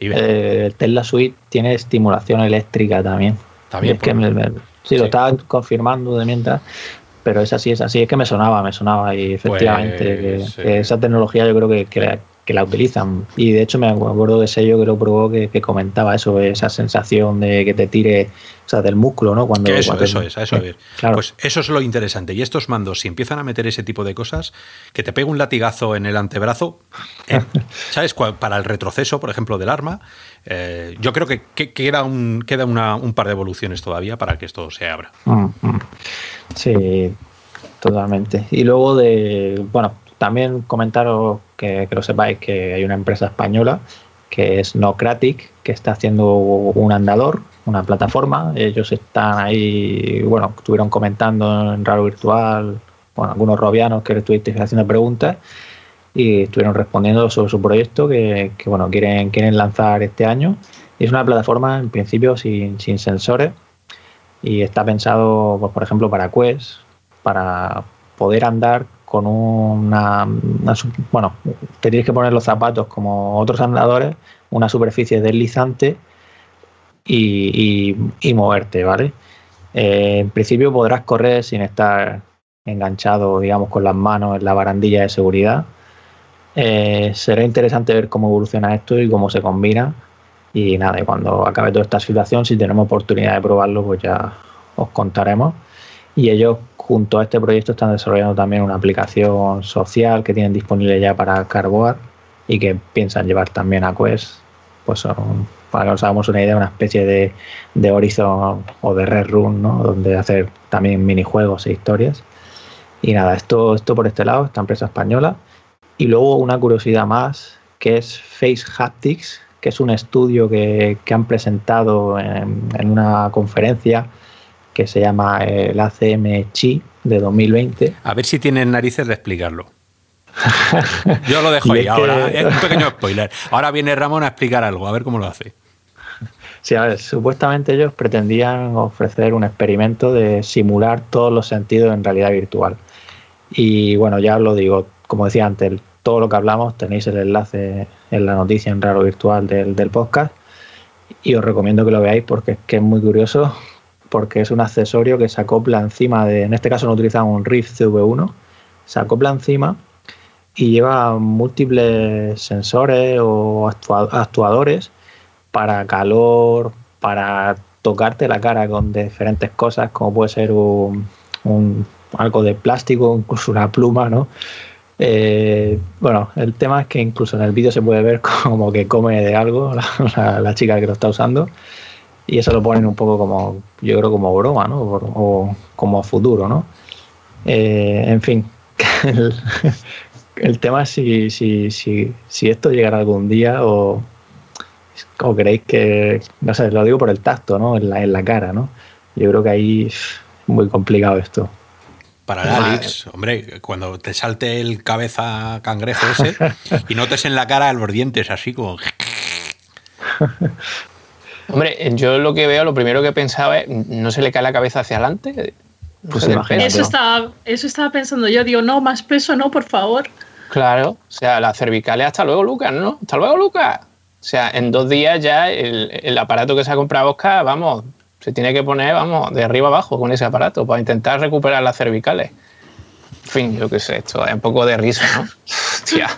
[SPEAKER 7] eh, Tesla Suite tiene estimulación eléctrica también.
[SPEAKER 3] También.
[SPEAKER 7] Es que me- me- sí, lo estaba confirmando de mientras, pero es así, es así. Es que me sonaba, me sonaba y efectivamente que-
[SPEAKER 3] Pues,
[SPEAKER 7] que,
[SPEAKER 3] eh.
[SPEAKER 7] esa tecnología yo creo que, que la, que la utilizan. Y de hecho me acuerdo de sello que lo probó que, comentaba eso, esa sensación de que te tire, o sea, del músculo, ¿no? Cuando,
[SPEAKER 3] eso,
[SPEAKER 7] cuando-
[SPEAKER 3] eso es, a eso
[SPEAKER 7] eh,
[SPEAKER 3] es.
[SPEAKER 7] Claro.
[SPEAKER 3] Pues eso es lo interesante. Y estos mandos, si empiezan a meter ese tipo de cosas, que te pega un latigazo en el antebrazo, eh, (laughs) ¿sabes? Para el retroceso, por ejemplo, del arma, eh, yo creo que, que queda, un, queda una- un par de evoluciones todavía para que esto se abra.
[SPEAKER 7] Mm, mm. Sí, totalmente. Y luego de, bueno, también comentaros que, lo sepáis que hay una empresa española que es Nocratic, que está haciendo un andador, una plataforma. Ellos están ahí, bueno, estuvieron comentando en Raro Virtual, bueno, algunos robianos que le estuvisteis haciendo preguntas y estuvieron respondiendo sobre su proyecto que, bueno, quieren, quieren lanzar este año. Es una plataforma, en principio, sin, sin sensores y está pensado, pues, por ejemplo, para Quest, para poder andar con una, bueno, te tienes que poner los zapatos como otros andadores, una superficie deslizante y, y- y moverte, ¿vale? Eh, en principio podrás correr sin estar enganchado, digamos, con las manos en la barandilla de seguridad. Eh, será interesante ver cómo evoluciona esto y cómo se combina. Y nada, y cuando acabe toda esta situación, si tenemos oportunidad de probarlo, pues ya os contaremos. Y ellos, junto a este proyecto, están desarrollando también una aplicación social que tienen disponible ya para Carboard y que piensan llevar también a Quest. Pues son, para que nos hagamos una idea, una especie de, de Horizon o de Red Room, ¿no? donde hacer también minijuegos e historias. Y nada, esto, esto por este lado, esta empresa española. Y luego una curiosidad más, que es Face Haptics, que es un estudio que, que han presentado en, en una conferencia que se llama el ACM Chi de 2020.
[SPEAKER 3] A ver si tienen narices de explicarlo. (laughs) Yo lo dejo ahí
[SPEAKER 7] que-
[SPEAKER 3] ahora. Es un (laughs) pequeño spoiler. Ahora viene Ramón a explicar algo, a ver cómo lo hace.
[SPEAKER 7] Sí, a ver, supuestamente ellos pretendían ofrecer un experimento de simular todos los sentidos en realidad virtual. Y bueno, ya lo digo, como decía antes, todo lo que hablamos tenéis el enlace en la noticia en Raro Virtual del, del podcast y os recomiendo que lo veáis porque es que es muy curioso porque es un accesorio que se acopla encima de, en este caso no utilizamos un Rift CV1, se acopla encima y lleva múltiples sensores o actua- actuadores para calor, para tocarte la cara con diferentes cosas, como puede ser un, un- algo de plástico, incluso una pluma, ¿no? Eh, bueno, el tema es que incluso en el vídeo se puede ver (laughs) como que come de algo la, chica que lo está usando y eso lo ponen un poco como, yo creo como broma, ¿no? O, como futuro, ¿no? Eh, en fin, (laughs) el, el tema es si, si, si, si esto llegará algún día o, o creéis que, no sé, lo digo por el tacto, ¿no? En la, en la cara, ¿no? Yo creo que ahí es muy complicado esto.
[SPEAKER 3] Para el Alex, hombre, cuando te salte el cabeza cangrejo ese y notes en la cara los dientes así como... (laughs)
[SPEAKER 5] Hombre, yo lo que veo, lo primero que pensaba es, ¿no se le cae la cabeza hacia adelante?
[SPEAKER 7] Pues.
[SPEAKER 4] Eso estaba, eso estaba pensando yo. Digo, no, más peso no, por favor.
[SPEAKER 5] Claro, o sea, las cervicales, hasta luego, Lucas, ¿no? Hasta luego, Lucas. O sea, en dos días ya el, el aparato que se ha comprado Oscar, vamos, se tiene que poner, vamos, de arriba abajo con ese aparato para intentar recuperar las cervicales. En fin, yo qué sé, esto es un poco de risa, ¿no? (laughs) Hostia.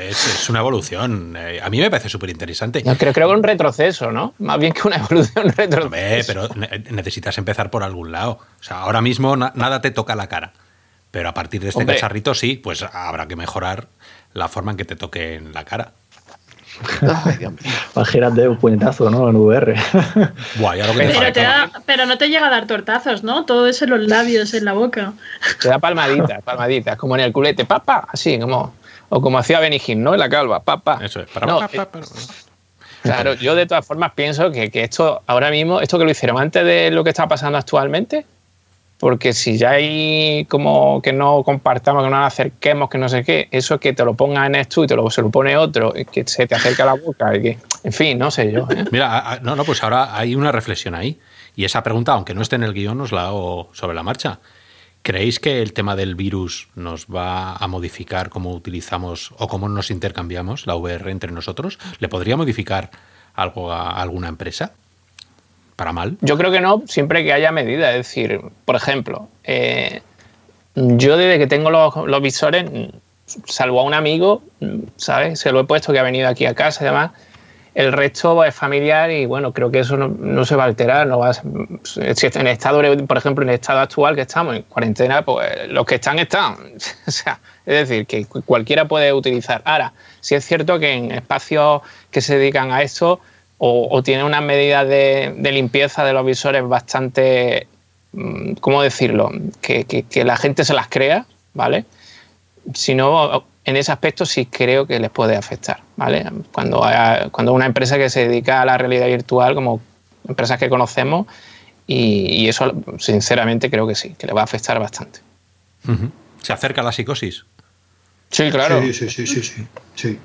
[SPEAKER 3] Es, es una evolución. Eh, a mí me parece súper interesante.
[SPEAKER 5] No, creo, creo que un retroceso, ¿no? Más bien que una evolución, (laughs) un retroceso.
[SPEAKER 3] Hombre, pero ne- necesitas empezar por algún lado. O sea, ahora mismo na- nada te toca la cara. Pero a partir de este
[SPEAKER 5] Hombre.
[SPEAKER 3] cacharrito sí, pues habrá que mejorar la forma en que te toque en la cara. (laughs)
[SPEAKER 5] Ay, Dios mío.
[SPEAKER 7] Un puñetazo, ¿no? En VR. (laughs)
[SPEAKER 3] Buah, ya lo que te
[SPEAKER 4] Pero,
[SPEAKER 3] falta.
[SPEAKER 4] te da, pero no te llega a dar tortazos, ¿no? Todo eso en los labios, en la boca.
[SPEAKER 5] Te da palmaditas, (laughs) palmaditas, como en el culete, papá, así como. O como hacía Benny ¿no? En la calva, papá.
[SPEAKER 3] Eso es. Para,
[SPEAKER 5] No,
[SPEAKER 3] pa- pa- pa-
[SPEAKER 5] Claro, yo de todas formas pienso que, que esto ahora mismo, esto que lo hicieron antes de lo que está pasando actualmente, porque si ya hay como que no compartamos, que no nos acerquemos, que no sé qué, eso que te lo ponga en esto y te lo, se lo pone otro, que se te acerca la boca, y que, en fin, no sé yo. ¿eh?
[SPEAKER 3] Mira, no, no, pues ahora hay una reflexión ahí. Y esa pregunta, aunque no esté en el guion, os la hago sobre la marcha. ¿Creéis que el tema del virus nos va a modificar cómo utilizamos o cómo nos intercambiamos la VR entre nosotros? ¿Le podría modificar algo a alguna empresa? Para mal.
[SPEAKER 5] Yo creo que no, siempre que haya medida. Es decir, por ejemplo, eh, yo desde que tengo los, visores, salvo a un amigo, ¿sabes? Se lo he puesto que ha venido aquí a casa y demás. El resto es familiar y bueno, creo que eso no, se va a alterar. No va a, en estado, por ejemplo, en el estado actual que estamos, en cuarentena, pues los que están, están. (laughs) o sea, es decir, que cualquiera puede utilizar. Ahora, si es cierto que en espacios que se dedican a esto o, o tienen unas medidas de, de, limpieza de los visores bastante, mm, ¿cómo decirlo? Que, que, que la gente se las crea, ¿vale? Si no, en ese aspecto sí creo que les puede afectar, ¿vale? Cuando, haya, cuando una empresa que se dedica a la realidad virtual, como empresas que conocemos, y, y eso, sinceramente, creo que sí, que le va a afectar bastante.
[SPEAKER 3] Uh -huh. ¿Se acerca la psicosis?
[SPEAKER 5] Sí, claro.
[SPEAKER 6] Sí, sí, sí, sí, sí. sí.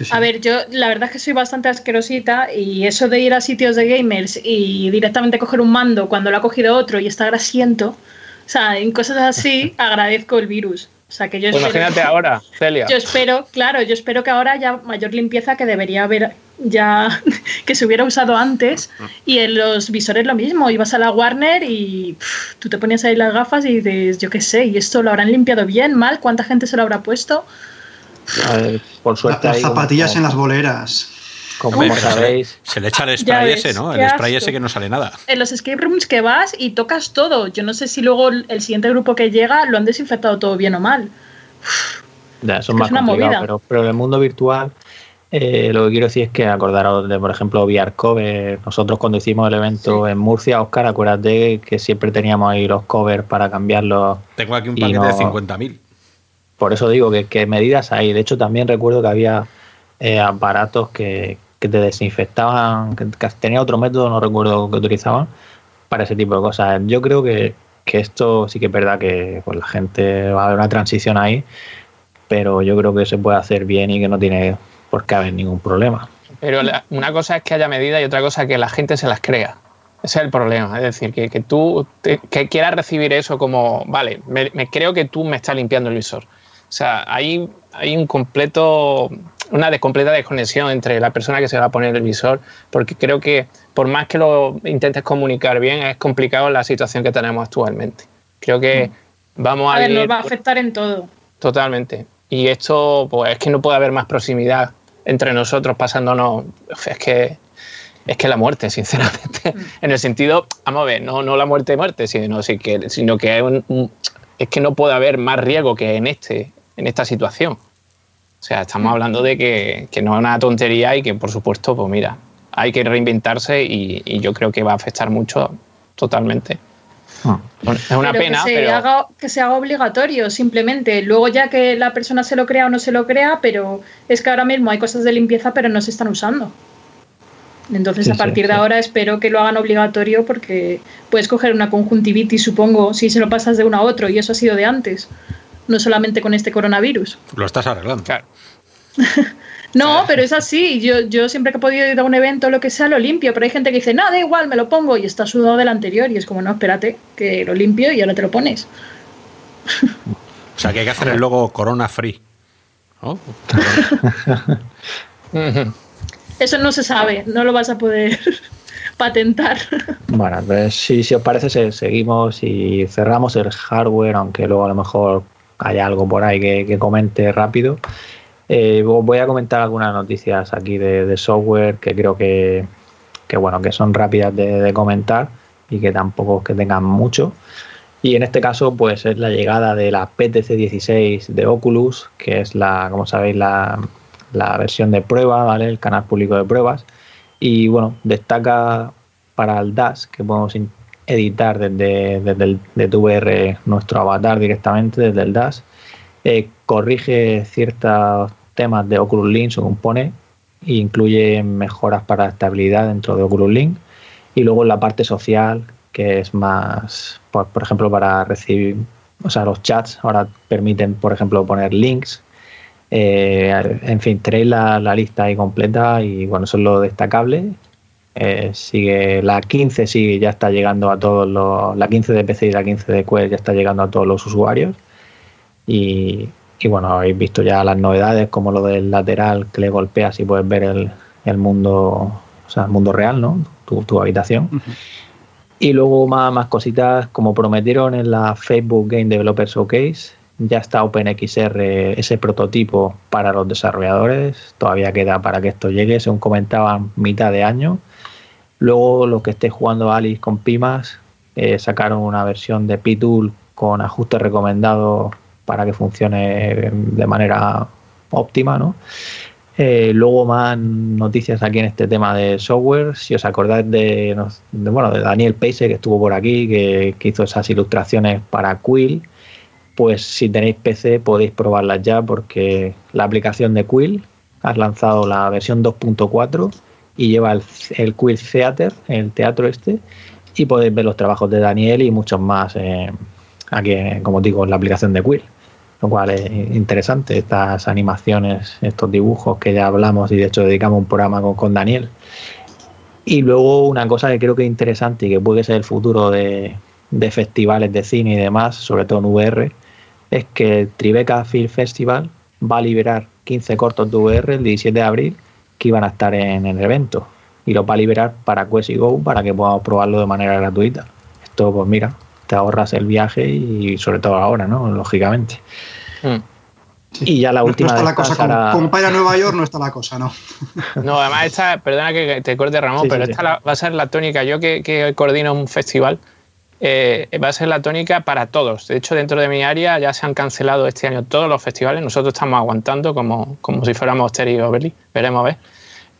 [SPEAKER 4] Sí, sí. A ver, yo la verdad es que soy bastante asquerosita y eso de ir a sitios de gamers y directamente coger un mando cuando lo ha cogido otro y está grasiento, o sea, en cosas así (laughs) agradezco el virus. O sea, que yo
[SPEAKER 5] pues
[SPEAKER 4] espero,
[SPEAKER 5] imagínate (laughs) ahora, Celia.
[SPEAKER 4] Yo espero, claro, yo espero que ahora haya mayor limpieza que debería haber ya (laughs) que se hubiera usado antes y en los visores lo mismo, ibas a la Warner y pff, tú te ponías ahí las gafas y dices, yo qué sé, y esto lo habrán limpiado bien, mal, ¿cuánta gente se lo habrá puesto?
[SPEAKER 7] Ver, por suerte
[SPEAKER 6] las zapatillas como, en las boleras.
[SPEAKER 7] Como, sabéis.
[SPEAKER 3] Se, se, le echa el spray ves, ese, ¿no? El spray ese que no sale nada.
[SPEAKER 4] En los escape rooms que vas y tocas todo. Yo no sé si luego el siguiente grupo que llega lo han desinfectado todo bien o mal.
[SPEAKER 7] Ya, eso es más complicado, pero, pero en el mundo virtual eh, lo que quiero decir es que acordaros de, por ejemplo, VR Cover. Nosotros cuando hicimos el evento sí. en Murcia, Oscar, acuérdate que siempre teníamos ahí los covers para cambiarlos.
[SPEAKER 3] Tengo aquí un paquete no, de 50.000.
[SPEAKER 7] Por eso digo que, que, medidas hay. De hecho, también recuerdo que había eh, aparatos que, que, te desinfectaban, que, tenía otro método, no recuerdo que utilizaban, para ese tipo de cosas. Yo creo que, esto sí que es verdad que pues, la gente va a haber una transición ahí, pero yo creo que se puede hacer bien y que no tiene por qué haber ningún problema.
[SPEAKER 5] Pero la, una cosa es que haya medidas y otra cosa es que la gente se las crea. Ese es el problema. Es decir, que, tú que quieras recibir eso como, vale, me, me, creo que tú me estás limpiando el visor. O sea, hay, hay un completo, una completa desconexión entre la persona que se va a poner el visor, porque creo que por más que lo intentes comunicar bien, es complicado la situación que tenemos actualmente. Creo que
[SPEAKER 4] Mm.
[SPEAKER 5] vamos a...
[SPEAKER 4] A ver, nos va a afectar en todo.
[SPEAKER 5] Totalmente. Y esto, pues es que no puede haber más proximidad entre nosotros pasándonos. Es que es que la muerte, (laughs) sinceramente. Mm. En el sentido, vamos a ver, no, no la muerte muerte, sino, sino que es, un, un, es que no puede haber más riesgo que en, este, en esta situación. O sea, estamos hablando de que, que, no es una tontería y que, por supuesto, pues mira, hay que reinventarse y, y yo creo que va a afectar mucho totalmente.
[SPEAKER 4] Ah. Es una pero pena, que se, pero... Haga, que se haga obligatorio, simplemente. Luego ya que la persona se lo crea o no se lo crea, pero es que ahora mismo hay cosas de limpieza, pero no se están usando. Entonces, sí, a partir sí, de sí. ahora espero que lo hagan obligatorio porque puedes coger una conjuntivitis, supongo, si se lo pasas de uno a otro y eso ha sido de antes, no solamente con este coronavirus.
[SPEAKER 3] Lo estás arreglando.
[SPEAKER 5] Claro. (laughs)
[SPEAKER 4] no, pero es así. Yo, yo siempre que he podido ir a un evento o lo que sea, lo limpio, pero hay gente que dice, no, da igual, me lo pongo y está sudado del anterior y es como, no, espérate, que lo limpio y ahora te lo pones. (laughs)
[SPEAKER 3] o sea, que hay que hacer el logo Corona Free. (laughs)
[SPEAKER 4] Eso no se sabe, no lo vas a poder patentar.
[SPEAKER 7] Bueno, pues si, si os parece, seguimos y cerramos el hardware, aunque luego a lo mejor haya algo por ahí que, comente rápido. Eh, voy a comentar algunas noticias aquí de, software que creo que, que, bueno, que son rápidas de, de, comentar y que tampoco es que tengan mucho. Y en este caso, pues es la llegada de la PTC 16 de Oculus, que es la, como sabéis, la, la versión de prueba, ¿vale? El canal público de pruebas. Y bueno, destaca para el DAS, que podemos editar desde, desde el de VR nuestro avatar directamente desde el DAS. Eh, corrige ciertos temas de Oculus Link, según pone, e incluye mejoras para estabilidad dentro de Oculus Link. Y luego la parte social, que es más, por, por ejemplo, para recibir, o sea, los chats ahora permiten, por ejemplo, poner links eh, en fin, tenéis la, la, lista ahí completa y bueno, eso es lo destacable. Eh, sigue la 15, sigue, ya está llegando a todos los. La 15 de PC y la 15 de Quest ya está llegando a todos los usuarios. Y, y, bueno, habéis visto ya las novedades, como lo del lateral que le golpeas y puedes ver el, el mundo, o sea, el mundo real, ¿no? tu, habitación. Y luego más, más cositas, como prometieron en la Facebook Game Developer Showcase, ya está OpenXR, ese prototipo para los desarrolladores. Todavía queda para que esto llegue, según comentaban, mitad de año. Luego, los que esté jugando Alice con Pimas, eh, sacaron una versión de P-Tool con ajustes recomendados para que funcione de manera óptima, ¿no? Eh, luego más noticias aquí en este tema de software. Si os acordáis de, bueno, de Daniel Pace, que estuvo por aquí, que, hizo esas ilustraciones para Quill, pues si tenéis PC podéis probarlas ya porque la aplicación de Quill ha lanzado la versión 2.4 y lleva el, el, Theater, el teatro este, y podéis ver los trabajos de Daniel y muchos más eh, aquí, como digo, en la aplicación de Quill lo cual es interesante, estas animaciones, estos dibujos que ya hablamos y de hecho dedicamos un programa con, Daniel. Y luego una cosa que creo que es interesante y que puede ser el futuro de, festivales de cine y demás, sobre todo en VR, es que Tribeca Film Festival va a liberar 15 cortos de VR el 17 de abril que iban a estar en el evento y los va a liberar para Quest y Go para que podamos probarlo de manera gratuita. Esto, pues mira, te ahorras el viaje y sobre todo ahora, ¿no? Lógicamente. Hmm. Y ya la última.
[SPEAKER 6] No está la cosa, con, para Nueva York no está la cosa, ¿no? (laughs)
[SPEAKER 5] No, además esta, perdona que te corte Ramón, pero esta va a ser la tónica. Yo que, coordino un festival, eh, va a ser la tónica para todos. De hecho, dentro de mi área ya se han cancelado este año todos los festivales. Nosotros estamos aguantando como, como si fuéramos Terry Overly. Veremos a ver.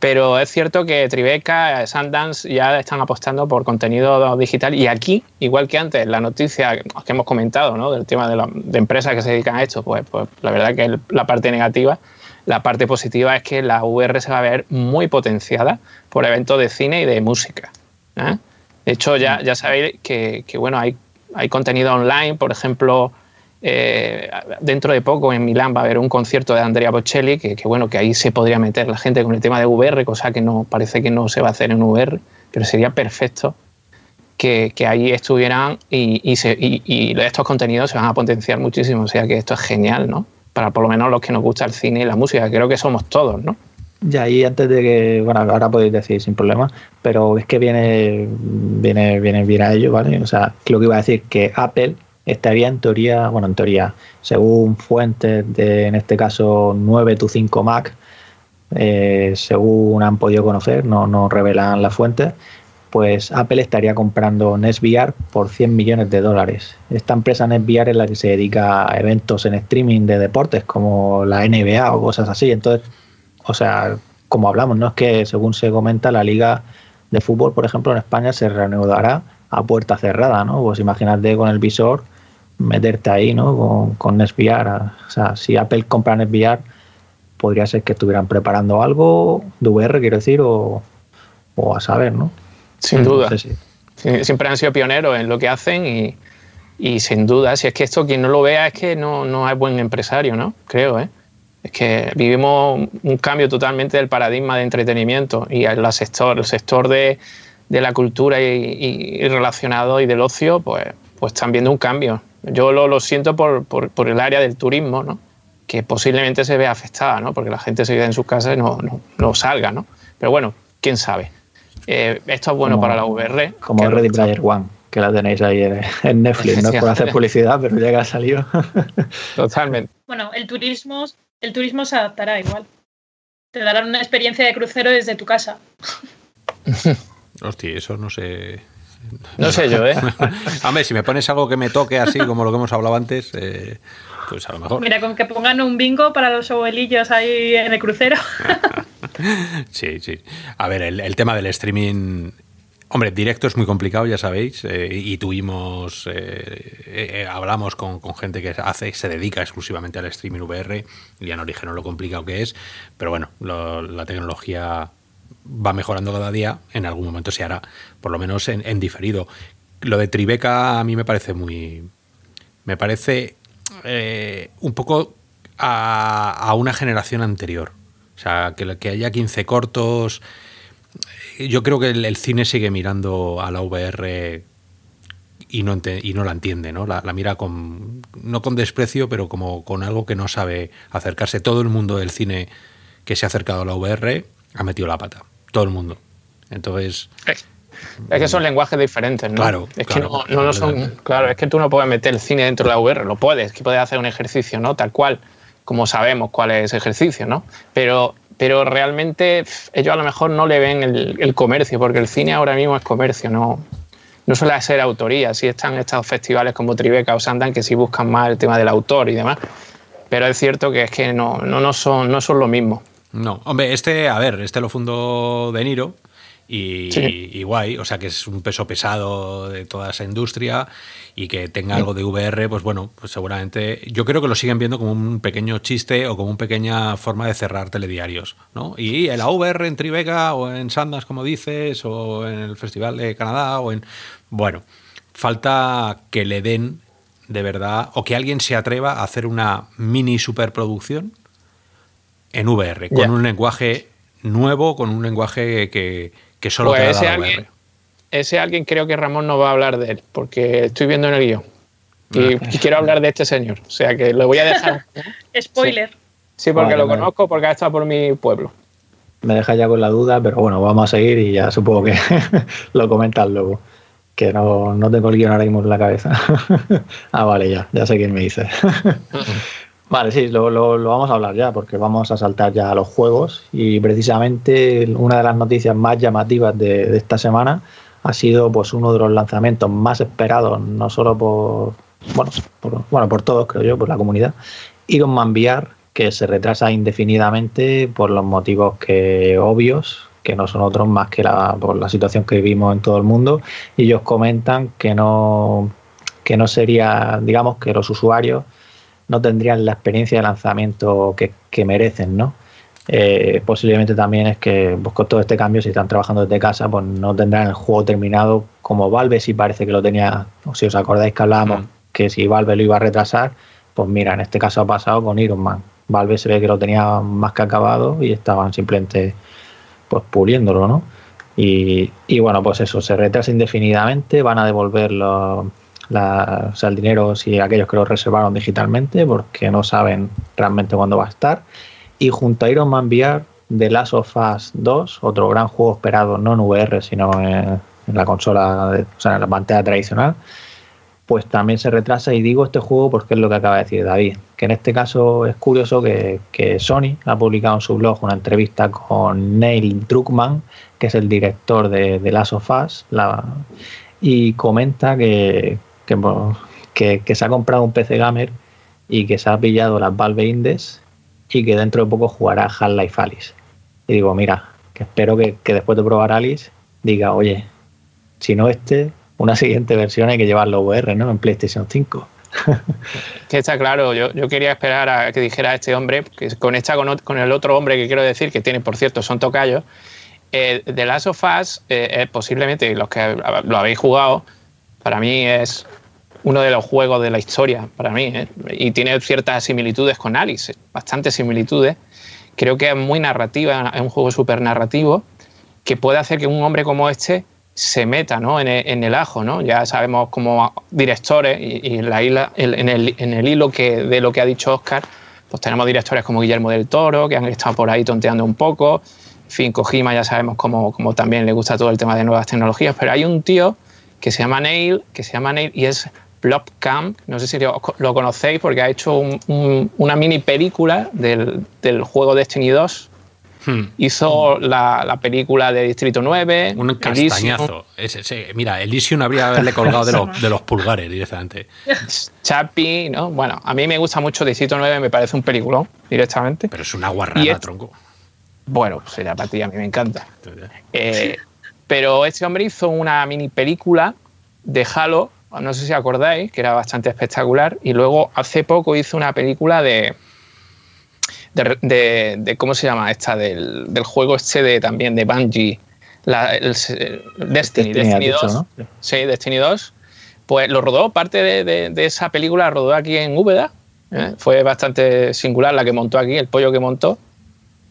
[SPEAKER 5] Pero es cierto que Tribeca, Sundance ya están apostando por contenido digital y aquí, igual que antes, la noticia que hemos comentado ¿no? del tema de, empresas que se dedican a esto, pues, pues la verdad que la parte negativa, la parte positiva es que la VR se va a ver muy potenciada por eventos de cine y de música. ¿eh? De hecho, ya, ya sabéis que, que bueno, hay, hay contenido online, por ejemplo, eh, dentro de poco en Milán va a haber un concierto de Andrea Bocelli, que, bueno, que ahí se podría meter la gente con el tema de VR, cosa que no parece que no se va a hacer en VR, pero sería perfecto que, ahí estuvieran y, estos contenidos se van a potenciar muchísimo. O sea que esto es genial, ¿no? Para por lo menos los que nos gusta el cine y la música, creo que somos todos, ¿no?
[SPEAKER 7] Y antes de que, bueno, ahora podéis decir sin problema, pero es que viene, viene, viene bien a ello, ¿vale? O sea, lo que iba a decir, que Apple estaría en teoría, bueno, en teoría, según fuentes de, en este caso, 9 tu 5 Mac, eh, según han podido conocer, no, no revelan las fuentes, pues Apple estaría comprando NetVR por 100 millones de dólares. Esta empresa NetVR es la que se dedica a eventos en streaming de deportes como la NBA o cosas así. Entonces, o sea, como hablamos, no es que según se comenta la liga de fútbol, por ejemplo, en España se reanudará a puerta cerrada, ¿no? Pues imagínate con el visor meterte ahí, ¿no? Con, con O sea, si Apple compra NetVR, podría ser que estuvieran preparando algo de VR, quiero decir, o, a saber, ¿no?
[SPEAKER 5] Sin duda. Siempre han sido pioneros en lo que hacen y, y, sin duda, si es que esto quien no lo vea es que no, no es buen empresario, ¿no? Creo, ¿eh? Es que vivimos un cambio totalmente del paradigma de entretenimiento y el sector, el sector de, de la cultura y, y, relacionado y del ocio, pues, pues están viendo un cambio. Yo lo, lo siento por, por, por, el área del turismo, ¿no? que posiblemente se vea afectada, ¿no? porque la gente se queda en sus casas y no, no, no salga. ¿no? Pero bueno, quién sabe. Eh, esto es bueno para la VR.
[SPEAKER 7] Como Ready Player One, que la tenéis ahí en, Netflix, no es por hacer (laughs) publicidad, pero ya que ha salido.
[SPEAKER 5] Totalmente.
[SPEAKER 4] Bueno, el turismo, el turismo se adaptará igual. Te darán una experiencia de crucero desde tu casa. (laughs)
[SPEAKER 3] Hostia, eso no sé.
[SPEAKER 5] No sé yo, ¿eh? (laughs)
[SPEAKER 3] Hombre, si me pones algo que me toque así, como lo que hemos hablado antes, eh, pues a lo mejor.
[SPEAKER 4] Mira, con que pongan un bingo para los abuelillos ahí en el crucero. (laughs)
[SPEAKER 3] sí, sí. A ver, el, tema del streaming. Hombre, directo es muy complicado, ya sabéis, eh, y tuvimos, eh, hablamos con, gente que hace, se dedica exclusivamente al streaming VR, y ya no origen lo complicado que es, pero bueno, la tecnología va mejorando cada día, en algún momento se hará, por lo menos en, diferido. Lo de Tribeca a mí me parece muy. Me parece eh, un poco a, una generación anterior. O sea, que, que haya 15 cortos. Yo creo que el, cine sigue mirando a la VR y no, y no la entiende, ¿no? La, la, mira con, no con desprecio, pero como con algo que no sabe acercarse. Todo el mundo del cine que se ha acercado a la VR ha metido la pata todo el mundo. Entonces,
[SPEAKER 5] es que son lenguajes diferentes, ¿no?
[SPEAKER 3] Claro,
[SPEAKER 5] es que
[SPEAKER 3] claro,
[SPEAKER 5] no, no, no son. Claro, es que tú no puedes meter el cine dentro de la VR, lo puedes, que puedes hacer un ejercicio, ¿no? Tal cual, como sabemos cuál es ese ejercicio, ¿no? Pero, pero realmente ellos a lo mejor no le ven el, el comercio, porque el cine ahora mismo es comercio, no, no suele ser autoría. Sí están estos festivales como Tribeca o Sandan que sí buscan más el tema del autor y demás. Pero es cierto que es que no, no, no, son, no son lo mismo.
[SPEAKER 3] No, hombre, este, a ver, este lo fundó De Niro y,
[SPEAKER 5] Sí.
[SPEAKER 3] y guay, o sea que es un peso pesado de toda esa industria y que tenga algo de VR, pues bueno, pues seguramente yo creo que lo siguen viendo como un pequeño chiste o como una pequeña forma de cerrar telediarios, ¿no? Y la VR en Tribeca o en Sundance, como dices, o en el Festival de Canadá o en... Bueno, falta que le den de verdad o que alguien se atreva a hacer una mini superproducción en VR, con un lenguaje nuevo, con un lenguaje que, que solo
[SPEAKER 5] Pues
[SPEAKER 3] te da
[SPEAKER 5] ese
[SPEAKER 3] la
[SPEAKER 5] alguien-. Ese alguien creo que Ramón no va a hablar de él, porque estoy viendo en el guion. Y, y quiero hablar de este señor. O sea que lo voy a dejar. (laughs)
[SPEAKER 4] Spoiler.
[SPEAKER 5] Sí, porque
[SPEAKER 7] Vale,
[SPEAKER 5] lo
[SPEAKER 7] vale.
[SPEAKER 5] conozco, porque ha estado por mi pueblo.
[SPEAKER 7] Me deja ya con la duda, pero bueno, vamos a seguir y ya supongo que (laughs) lo comentas luego. Que no, no tengo el guion ahora mismo en la cabeza. (laughs) ah, vale, ya, ya sé quién me dice. Vale, sí, lo, lo- vamos a hablar ya, porque vamos a saltar ya a los juegos. Y precisamente una de las noticias más llamativas de, esta semana ha sido pues uno de los lanzamientos más esperados, no solo por bueno, por, bueno, por todos, creo yo, por la comunidad. Iron Man VR, que se retrasa indefinidamente por los motivos que obvios, que no son otros más que la, por la situación que vivimos en todo el mundo. Y ellos comentan que no, que no sería, digamos, que los usuarios no tendrían la experiencia de lanzamiento que, que merecen, ¿no? Eh, posiblemente también es que pues, con todo este cambio, si están trabajando desde casa, pues no tendrán el juego terminado como Valve, si parece que lo tenía, o si os acordáis que hablábamos
[SPEAKER 3] Mm.
[SPEAKER 7] que si Valve lo iba a retrasar, pues mira, en este caso ha pasado con Iron Man. Valve se ve que lo tenía más que acabado y estaban simplemente pues puliéndolo, ¿no? Y, y bueno, pues eso, se retrasa indefinidamente, van a devolver los- la- o sea, el dinero si aquellos que lo reservaron digitalmente, porque no saben realmente cuándo va a estar. Y junto a Iron Man VR, The Last of Us 2, otro gran juego esperado no en VR, sino en, en la consola, de- o sea, en la pantalla tradicional, pues también se retrasa. Y digo este juego porque es lo que acaba de decir David, que en este caso es curioso que, que Sony ha publicado en su blog una entrevista con Neil Druckmann, que es el director de, de Last of Us, la- y comenta que, que, se ha comprado un PC gamer y que se ha pillado las Valve Index y que dentro de poco jugará Half-Life Alice. Y digo, mira, que espero que, después de probar Alice diga, oye, si no este, una (laughs) siguiente versión hay que llevarlo VR, ¿no? En PlayStation 5. (laughs)
[SPEAKER 5] Que está claro, yo, yo quería esperar a que dijera este hombre, que conecta con, con el otro hombre que quiero decir, que tiene, por cierto, son tocayos. Eh, The Last of Us, eh, posiblemente, los que lo habéis jugado, para mí es uno de los juegos de la historia, para mí, ¿eh? y tiene ciertas similitudes con Alice, bastantes similitudes. Creo que es muy narrativa, es un juego súper narrativo, que puede hacer que un hombre como este se meta ¿no? en, el, en el ajo. ¿no? Ya sabemos como directores, y, y la isla, en, el, en el hilo que, de lo que ha dicho Oscar, pues tenemos directores como Guillermo del Toro, que han estado por ahí tonteando un poco. En fin, Kojima ya sabemos cómo, cómo también le gusta todo el tema de nuevas tecnologías, pero hay un tío que se llama Neil, que se llama Neil y es Blobcamp, no sé si lo, lo conocéis porque ha hecho un- un- una mini película del, del juego Destiny 2.
[SPEAKER 3] Hmm.
[SPEAKER 5] Hizo la, la película de Distrito 9.
[SPEAKER 3] Un castañazo. Ese- ese- mira, Elysium habría haberle colgado de (laughs) los, de los pulgares directamente.
[SPEAKER 5] Chappie, ¿no? Bueno, a mí me gusta mucho Distrito 9, me parece un peliculón directamente.
[SPEAKER 3] Pero es una guarrada,
[SPEAKER 5] es-
[SPEAKER 3] tronco.
[SPEAKER 5] Bueno, pues será para ti, a mí me encanta. Eh, pero este hombre hizo una mini película de Halo, no sé si acordáis, que era bastante espectacular, y luego hace poco hizo una película de. de, de- de- ¿Cómo se llama esta? Del, del juego este de, también de Bungie. La, el- el Destiny,
[SPEAKER 7] Destiny,
[SPEAKER 5] Destiny,
[SPEAKER 7] has
[SPEAKER 5] 2.
[SPEAKER 7] dicho, ¿no?
[SPEAKER 5] Sí, Destiny 2. Pues lo rodó, parte de, de- de esa película la rodó aquí en Úbeda. ¿eh? Fue bastante singular la que montó aquí, el pollo que montó.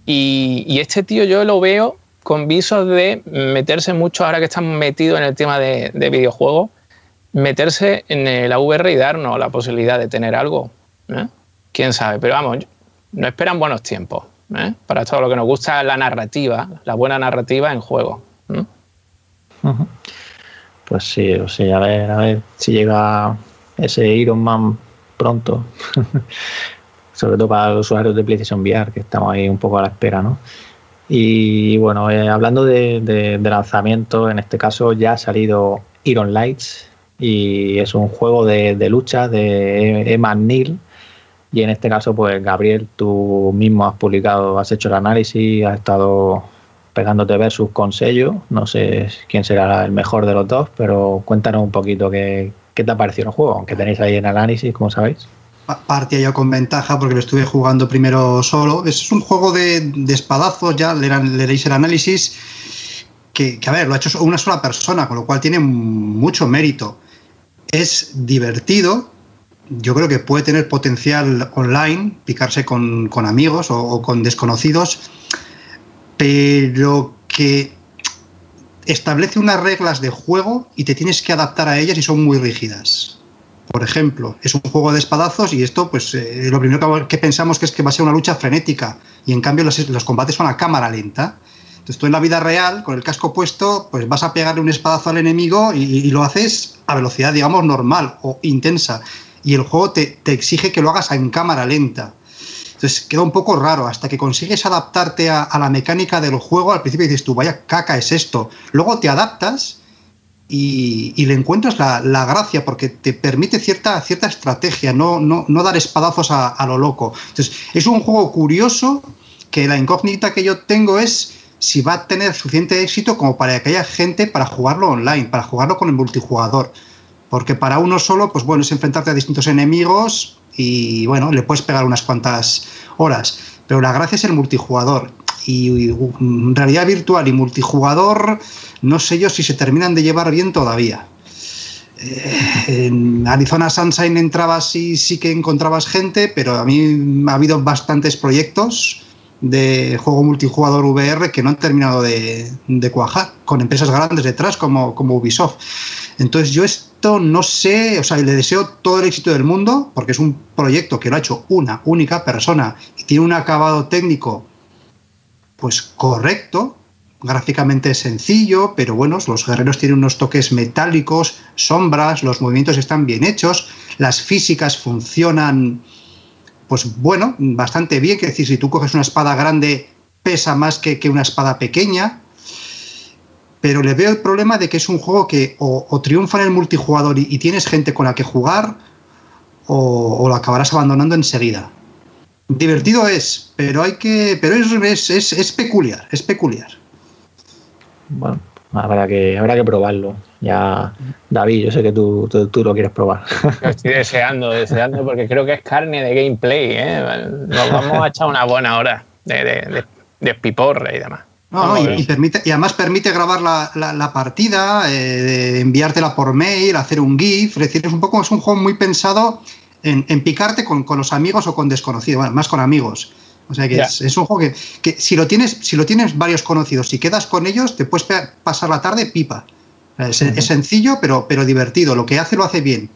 [SPEAKER 5] Y, y este tío yo lo veo con visos de meterse mucho, ahora que estamos metidos en el tema de, de videojuegos, meterse en la VR y darnos la posibilidad de tener algo. ¿eh? Quién sabe, pero vamos, nos esperan buenos tiempos ¿eh? para todo lo que nos gusta la narrativa, la buena narrativa en juego. ¿eh?
[SPEAKER 7] Pues sí, o sea, a ver, a ver si llega ese Iron Man pronto. (laughs) Sobre todo para los usuarios de PlayStation VR, que estamos ahí un poco a la espera, ¿no? Y bueno, eh, hablando de, de, de, lanzamiento, en este caso ya ha salido Iron Lights y es un juego de, de lucha de Emma Neal. Y en este caso, pues Gabriel, tú mismo has publicado, has hecho el análisis, has estado pegándote versus con sello. No sé quién será el mejor de los dos, pero cuéntanos un poquito qué, qué te ha parecido el juego, aunque tenéis ahí en análisis, como sabéis
[SPEAKER 6] partía yo con ventaja porque lo estuve jugando primero solo. Es un juego de, de espadazos, ya leéis el análisis, que, que, a ver, lo ha hecho una sola persona, con lo cual tiene mucho mérito. Es divertido, yo creo que puede tener potencial online, picarse con, con amigos o, con desconocidos, pero que establece unas reglas de juego y te tienes que adaptar a ellas y son muy rígidas por ejemplo, es un juego de espadazos y esto, pues eh, lo primero que, pensamos que es que va a ser una lucha frenética y en cambio los, los, combates son a cámara lenta. Entonces tú en la vida real, con el casco puesto, pues vas a pegarle un espadazo al enemigo y, lo haces a velocidad, digamos, normal o intensa. Y el juego te, te exige que lo hagas en cámara lenta. Entonces queda un poco raro, hasta que consigues adaptarte a, a la mecánica del juego, al principio dices tú, vaya caca es esto. Luego te adaptas y, y, le encuentras la, la, gracia porque te permite cierta, cierta estrategia, no, no, no dar espadazos a, a, lo loco. Entonces, es un juego curioso que la incógnita que yo tengo es si va a tener suficiente éxito como para que haya gente para jugarlo online, para jugarlo con el multijugador. Porque para uno solo, pues bueno, es enfrentarte a distintos enemigos y bueno, le puedes pegar unas cuantas horas. Pero la gracia es el multijugador. Y, y realidad virtual y multijugador no sé yo si se terminan de llevar bien todavía. Eh, en Arizona Sunshine entrabas y sí que encontrabas gente, pero a mí ha habido bastantes proyectos de juego multijugador VR que no han terminado de, cuajar, con empresas grandes detrás como, como, Ubisoft. Entonces yo esto no sé, o sea, le deseo todo el éxito del mundo, porque es un proyecto que lo ha hecho una única persona y tiene un acabado técnico pues correcto, gráficamente sencillo, pero bueno, los guerreros tienen unos toques metálicos, sombras, los movimientos están bien hechos, las físicas funcionan, pues bueno, bastante bien, que decir, si tú coges una espada grande, pesa más que, que una espada pequeña, pero le veo el problema de que es un juego que o, triunfa en el multijugador y, y, tienes gente con la que jugar, o, o lo acabarás abandonando enseguida. Divertido es, pero hay que. Pero es, es, es, es peculiar, es peculiar
[SPEAKER 7] bueno, habrá que, habrá que probarlo. Ya, David, yo sé que tú, tú, tú lo quieres probar.
[SPEAKER 5] Lo estoy deseando, deseando, porque creo que es carne de gameplay. ¿eh? Nos vamos a echar una buena hora de, de, de, de piporre y demás.
[SPEAKER 6] No, no, y, y, permite, y además permite grabar la, la, la partida, eh, enviártela por mail, hacer un GIF. Es decir, es un poco es un juego muy pensado en, en picarte con, con, los amigos o con desconocidos, bueno, más con amigos. O sea que yeah. es, es, un juego que, que, si, lo tienes, si lo tienes varios conocidos, si quedas con ellos, te puedes pasar la tarde pipa. Es, uh -huh. es sencillo, pero, pero divertido. Lo que hace, lo hace bien.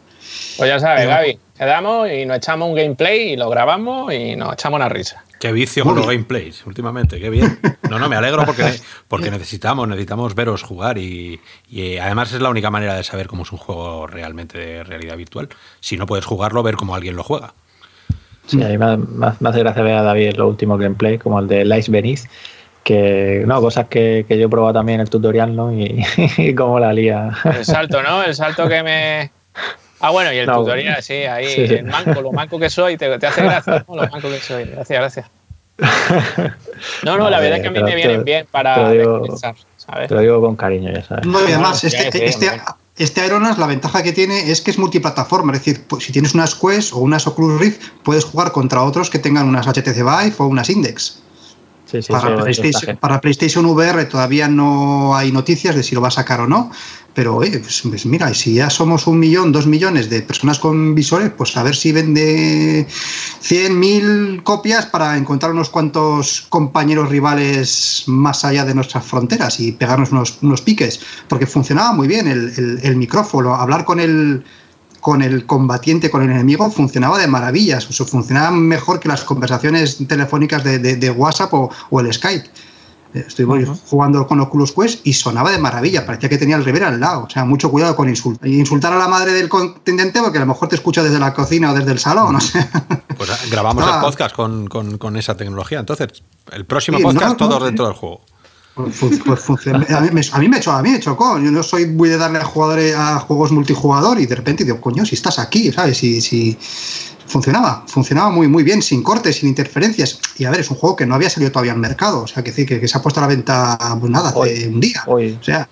[SPEAKER 5] Pues ya sabes, pero, Gaby, quedamos y nos echamos un gameplay y lo grabamos y nos echamos una risa.
[SPEAKER 3] Qué vicio con los gameplays últimamente, qué bien. No, no, me alegro porque, (laughs) porque necesitamos, necesitamos veros jugar y, y, además es la única manera de saber cómo es un juego realmente de realidad virtual. Si no puedes jugarlo, ver cómo alguien lo juega.
[SPEAKER 7] Sí, a mí me, me, me hace gracia ver a David lo último gameplay, como el de Lice Venice, que no, cosas que, que yo he probado también en el tutorial, ¿no? Y, (laughs) y cómo la lía.
[SPEAKER 5] El salto, ¿no? El salto que me. Ah, bueno, y el (laughs) no, tutorial, sí, ahí, sí, sí. el manco, lo manco que soy, te, te hace (laughs) gracia, ¿no? Lo manco que soy. Gracias, gracias. No, no, la verdad es que a mí me vienen bien para
[SPEAKER 7] te lo, digo, ¿sabes? Te lo digo con cariño, ya sabes.
[SPEAKER 6] No, y además, este, este, este Aeronas, la ventaja que tiene es que es multiplataforma, es decir, pues, si tienes unas Quest o unas Oculus Rift, puedes jugar contra otros que tengan unas HTC Vive o unas Index. Sí, sí, para, PlayStation, para, PlayStation, VR todavía no hay noticias de si lo va a sacar o no, pero oye, pues, pues, mira, si ya somos un millón, dos millones de personas con visores, pues a ver si vende 100, mil copias para encontrar unos cuantos compañeros rivales más allá de nuestras fronteras y pegarnos unos, unos piques, porque funcionaba muy bien el, el, el micrófono, hablar con el con el combatiente, con el enemigo, funcionaba de maravillas. O sea, funcionaba mejor que las conversaciones telefónicas de, de, de WhatsApp o, o, el Skype. Estoy jugando con Oculus Quest y sonaba de maravilla, parecía que tenía el Rivera al lado. O sea, mucho cuidado con insultar. Insultar a la madre del contendiente porque a lo mejor te escucha desde la cocina o desde el salón, no sé. (laughs)
[SPEAKER 3] Pues grabamos el podcast con, esa tecnología. Entonces, el próximo podcast todos dentro del juego.
[SPEAKER 6] Pues, pues a, mí, a, mí me chocó, a mí me chocó. Yo no soy muy de darle a jugadores a juegos multijugador y de repente digo, coño, si estás aquí, ¿sabes? Si, si, funcionaba, funcionaba muy, muy bien, sin cortes, sin interferencias. Y a ver, es un juego que no había salido todavía al mercado, o sea, que, que, que se ha puesto a la venta, pues nada, hace un día. O sea,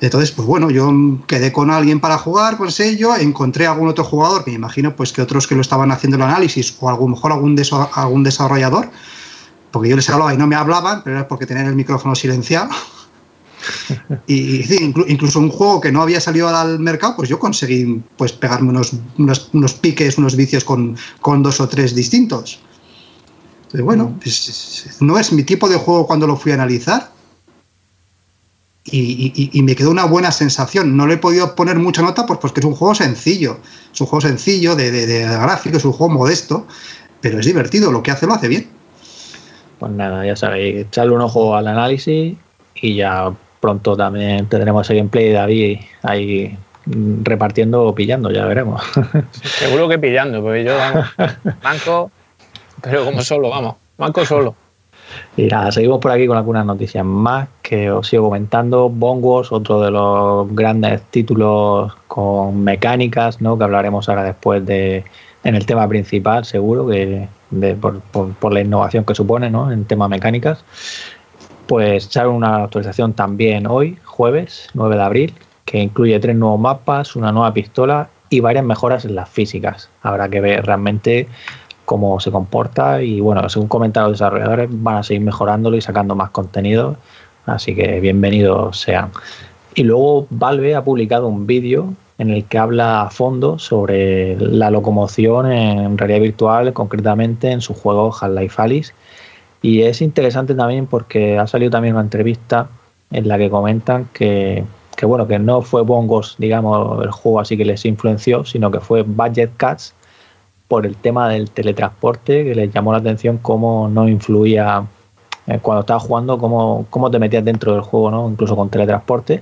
[SPEAKER 6] entonces, pues bueno, yo quedé con alguien para jugar con sello, encontré algún otro jugador, me imagino pues que otros que lo estaban haciendo el análisis, o a lo mejor algún, algún desarrollador, porque yo les hablaba y no me hablaban, pero era porque tenían el micrófono silenciado. (laughs) y, incluso un juego que no había salido al mercado, pues yo conseguí pues pegarme unos, unos, piques, unos vicios con, con, dos o tres distintos. bueno, mm. pues, no es mi tipo de juego cuando lo fui a analizar. Y, me quedó una buena sensación. No le he podido poner mucha nota pues, porque es un juego sencillo. Es un juego sencillo de, de, de gráfico, es un juego modesto, pero es divertido. Lo que hace lo hace bien.
[SPEAKER 7] Pues nada, ya sabéis, echarle un ojo al análisis y ya pronto también tendremos el gameplay de David ahí repartiendo o pillando, ya veremos. (laughs)
[SPEAKER 5] Seguro que pillando, porque yo, vamos, manco, pero como solo, vamos, manco solo.
[SPEAKER 7] Y nada, seguimos por aquí con algunas noticias más que os sigo comentando. Bongos, otro de los grandes títulos con mecánicas, ¿no? Que hablaremos ahora después de en el tema principal, seguro, que por, por, la innovación que supone, ¿no? En tema mecánicas pues echaron una actualización también hoy, jueves 9 de abril, que incluye tres nuevos mapas, una nueva pistola y varias mejoras en las físicas. Habrá que ver realmente cómo se comporta y bueno, según comentaron los desarrolladores, van a seguir mejorándolo y sacando más contenido, así que bienvenidos sean. Y luego Valve ha publicado un vídeo en el que habla a fondo sobre la locomoción en realidad virtual, concretamente en su juego Half-Life Alice y es interesante también porque ha salido también una entrevista en la que comentan que, bueno, que no fue Bongos, digamos, el juego así que les influenció, sino que fue Budget Cats por el tema del teletransporte, que les llamó la atención cómo no influía eh, cuando estabas jugando, cómo, cómo te metías dentro del juego, ¿no? incluso con teletransporte.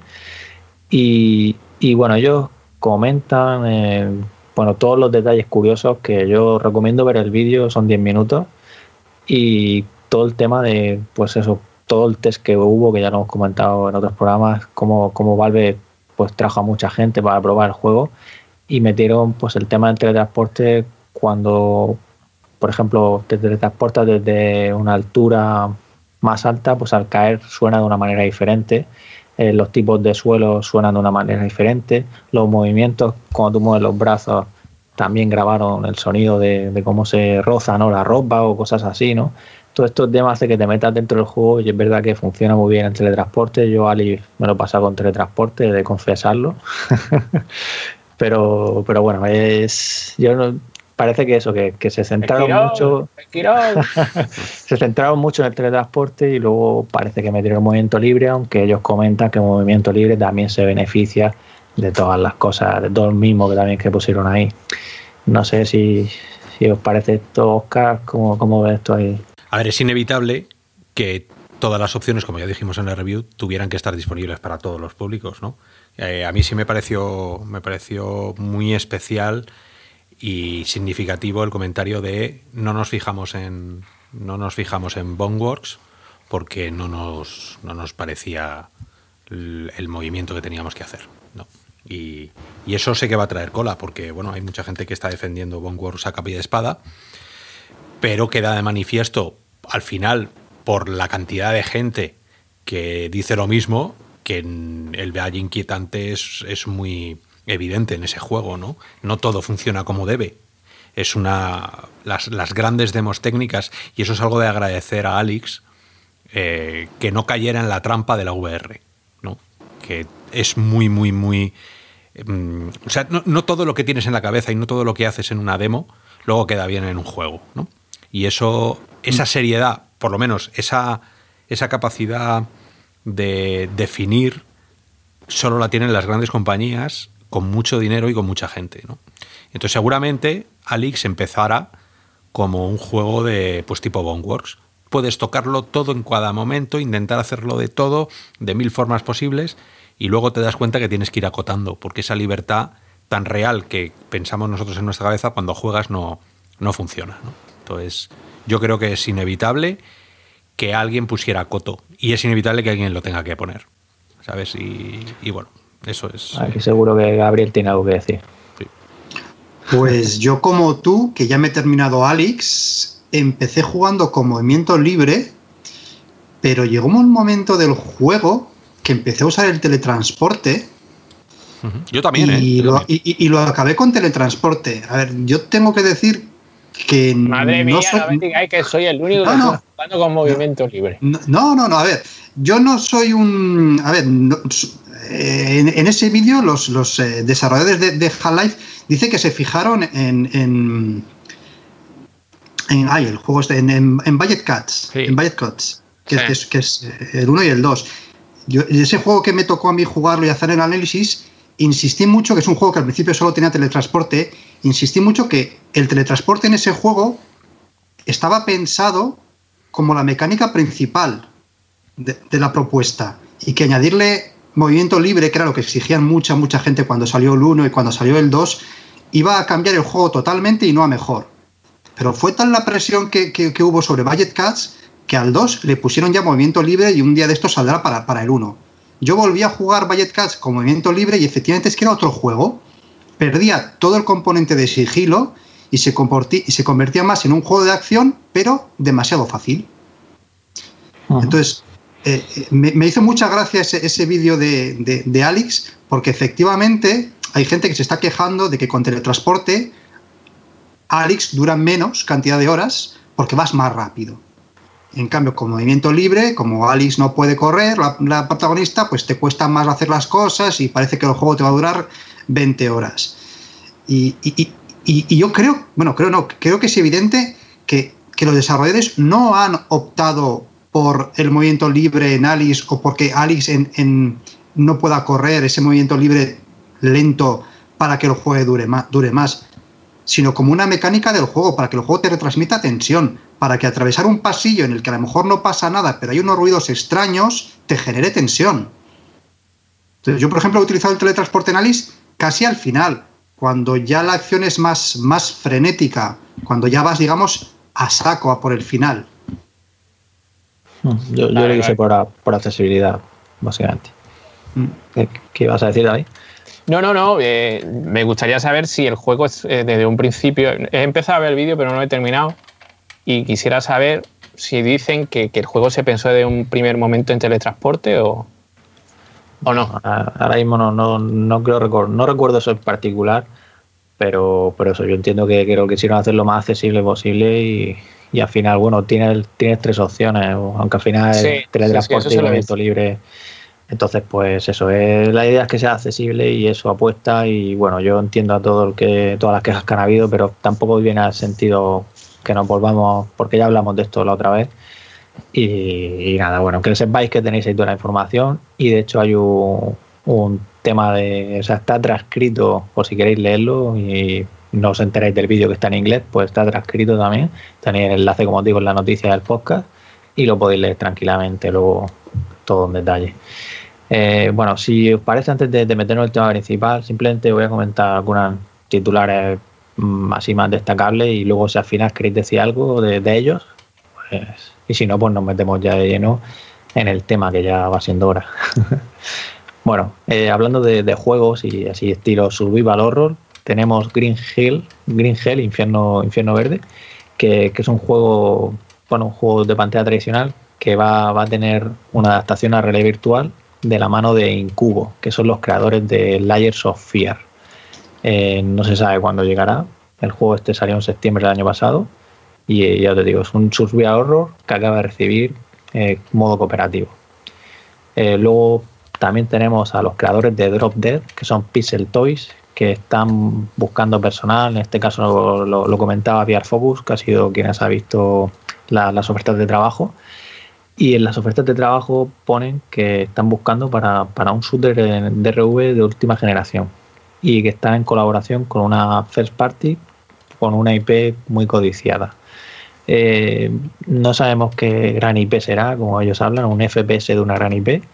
[SPEAKER 7] Y, bueno, ellos comentan eh, bueno, todos los detalles curiosos que yo recomiendo ver el vídeo, son 10 minutos. Y todo el tema de, pues eso, todo el test que hubo, que ya lo hemos comentado en otros programas, como, como Valve pues trajo a mucha gente para probar el juego y metieron pues el tema del teletransporte cuando, por ejemplo, te teletransportas desde una altura más alta, pues al caer suena de una manera diferente. Eh, los tipos de suelo suenan de una manera diferente. Los movimientos, cuando tú mueves los brazos, también grabaron el sonido de, cómo se roza ¿no? la ropa o cosas así, ¿no? todos estos temas de que te metas dentro del juego y es verdad que funciona muy bien el teletransporte. Yo, Ali, me lo he pasado con teletransporte, de confesarlo. (laughs) pero, pero bueno, es. Yo no, parece que eso, que, se centraron mucho. (laughs) se centraron mucho en el teletransporte y luego parece que metieron el movimiento libre, aunque ellos comentan que el movimiento libre también se beneficia de todas las cosas, de todo el mismo que también que pusieron ahí. No sé si, si os parece esto, Oscar, ¿cómo, cómo ves esto ahí?
[SPEAKER 3] A ver, es inevitable que todas las opciones, como ya dijimos en la review, tuvieran que estar disponibles para todos los públicos, ¿no? Eh, a mí sí me pareció, me pareció muy especial y significativo el comentario de no nos fijamos en no nos fijamos en Boneworks porque no nos, no nos parecía el, movimiento que teníamos que hacer. ¿no? Y, y, eso sé que va a traer cola, porque bueno, hay mucha gente que está defendiendo Boneworks a capa y de espada, pero queda de manifiesto al final, por la cantidad de gente que dice lo mismo, que el Valle inquietante es, es, muy evidente en ese juego, ¿no? No todo funciona como debe. Es una. Las, grandes demos técnicas, y eso es algo de agradecer a Alex, eh, que no cayera en la trampa de la VR, ¿no? Que es muy, muy, muy. Mm, o sea, no, no, todo lo que tienes en la cabeza y no todo lo que haces en una demo luego queda bien en un juego, ¿no? Y eso esa seriedad, por lo menos esa, esa capacidad de definir, solo la tienen las grandes compañías con mucho dinero y con mucha gente. ¿no? Entonces seguramente Alix empezara como un juego de pues tipo Boneworks, puedes tocarlo todo en cada momento, intentar hacerlo de todo, de mil formas posibles, y luego te das cuenta que tienes que ir acotando, porque esa libertad tan real que pensamos nosotros en nuestra cabeza cuando juegas no, no funciona. Entonces, yo creo que es inevitable que alguien pusiera coto, y es inevitable que alguien lo tenga que poner. ¿Sabes? Y, bueno, eso es.
[SPEAKER 7] Aquí seguro que Gabriel tiene algo que decir.
[SPEAKER 6] Pues yo como tú, que ya me he terminado Alex, empecé jugando con movimiento libre, pero llegó un momento del juego que empecé a usar el teletransporte.
[SPEAKER 3] Yo también,
[SPEAKER 6] y,
[SPEAKER 3] ¿eh?
[SPEAKER 6] lo, y, lo acabé con teletransporte. A ver, yo tengo que decir que
[SPEAKER 5] Madre mía, no, soy, que soy el único que está jugando con movimiento libre.
[SPEAKER 6] No, no, no, a ver, yo no soy un. A ver, en, ese vídeo los, los eh, desarrolladores de, de Half-Life dicen que se fijaron en. en, en ay, el juego este, en, en, Budget Cuts. En Budget Cuts, que, es, que, es, el 1 y el 2. Yo, ese juego que me tocó a mí jugarlo y hacer el análisis, insistí mucho, que es un juego que al principio solo tenía teletransporte, insistí mucho que el teletransporte en ese juego estaba pensado como la mecánica principal de, de la propuesta y que añadirle movimiento libre, que era lo que exigían mucha, mucha gente cuando salió el 1 y cuando salió el 2, iba a cambiar el juego totalmente y no a mejor. Pero fue tal la presión que, que, hubo sobre Budget Cats que al 2 le pusieron ya movimiento libre y un día de esto saldrá para, para el 1. Yo volví a jugar Budget Cats con movimiento libre y efectivamente es que era otro juego. Perdía todo el componente de sigilo y se, y se convertía más en un juego de acción, pero demasiado fácil. Entonces, eh, eh, me, hizo mucha gracia ese, vídeo de, Alex, porque efectivamente hay gente que se está quejando de que con teletransporte Alex dura menos cantidad de horas porque vas más rápido. En cambio, con movimiento libre, como Alex no puede correr, la, protagonista, pues te cuesta más hacer las cosas y parece que el juego te va a durar 20 horas. Y, yo creo, bueno, creo no, creo que es evidente que los desarrolladores no han optado por el movimiento libre en Alice o porque Alice en, no pueda correr ese movimiento libre lento para que el juego dure más, dure más, sino como una mecánica del juego, para que el juego te retransmita tensión, para que atravesar un pasillo en el que a lo mejor no pasa nada, pero hay unos ruidos extraños, te genere tensión. Entonces, yo, por ejemplo, he utilizado el teletransporte en Alice casi al final, cuando ya la acción es más, más frenética, cuando ya vas, digamos, a saco, a por el final.
[SPEAKER 7] Mm, yo, yo lo hice por, por, accesibilidad, básicamente. Mm. ¿Qué, ibas a decir, David?
[SPEAKER 5] No, no, no. Eh, me gustaría saber si el juego es eh, desde un principio. He empezado a ver el vídeo, pero no lo he terminado. Y quisiera saber si dicen que, el juego se pensó de un primer momento en teletransporte o, o no.
[SPEAKER 7] Ahora mismo no, no, no creo no recuerdo eso en particular, pero por eso yo entiendo que creo que quisieron hacerlo lo más accesible posible y, y al final, bueno, tienes, tienes tres opciones, aunque al final teletransporte y movimiento libre. Entonces, pues eso, es, la idea es que sea accesible y eso apuesta y bueno, yo entiendo a todo el que, todas las quejas que han habido, pero tampoco viene al sentido que nos volvamos, porque ya hablamos de esto la otra vez. Y, nada, bueno, que sepáis que tenéis ahí toda la información y de hecho hay un, un tema de, o sea, está transcrito por si queréis leerlo y no os enteráis del vídeo que está en inglés, pues está transcrito también. Tenéis el enlace, como os digo, en la noticia del podcast y lo podéis leer tranquilamente luego todo en detalle. Eh, bueno, si os parece, antes de, meternos en el tema principal, simplemente voy a comentar algunas titulares mm, así más destacables y luego si al final queréis decir algo de, ellos, pues, y si no, pues nos metemos ya de lleno en el tema que ya va siendo hora. (laughs) bueno, eh, hablando de, de, juegos y así estilo survival horror, tenemos Green Hill, Green Hell, Infierno, Infierno Verde, que, es un juego, bueno, un juego de pantalla tradicional que va, a tener una adaptación a realidad virtual de la mano de Incubo, que son los creadores de Layers of Fear. Eh, no se sabe cuándo llegará. El juego este salió en septiembre del año pasado y eh, ya te digo, es un survival horror que acaba de recibir eh, modo cooperativo. luego también tenemos a los creadores de Drop Dead, que son Pixel Toys, que están buscando personal, en este caso lo, comentaba Pierre Focus, que ha sido quienes ha visto las ofertas de trabajo. Y en las ofertas de trabajo ponen que están buscando para, para un shooter DRV de última generación y que está en colaboración con una first party con una IP muy codiciada. Eh, no sabemos qué gran IP será, como ellos hablan, un FPS de una gran IP,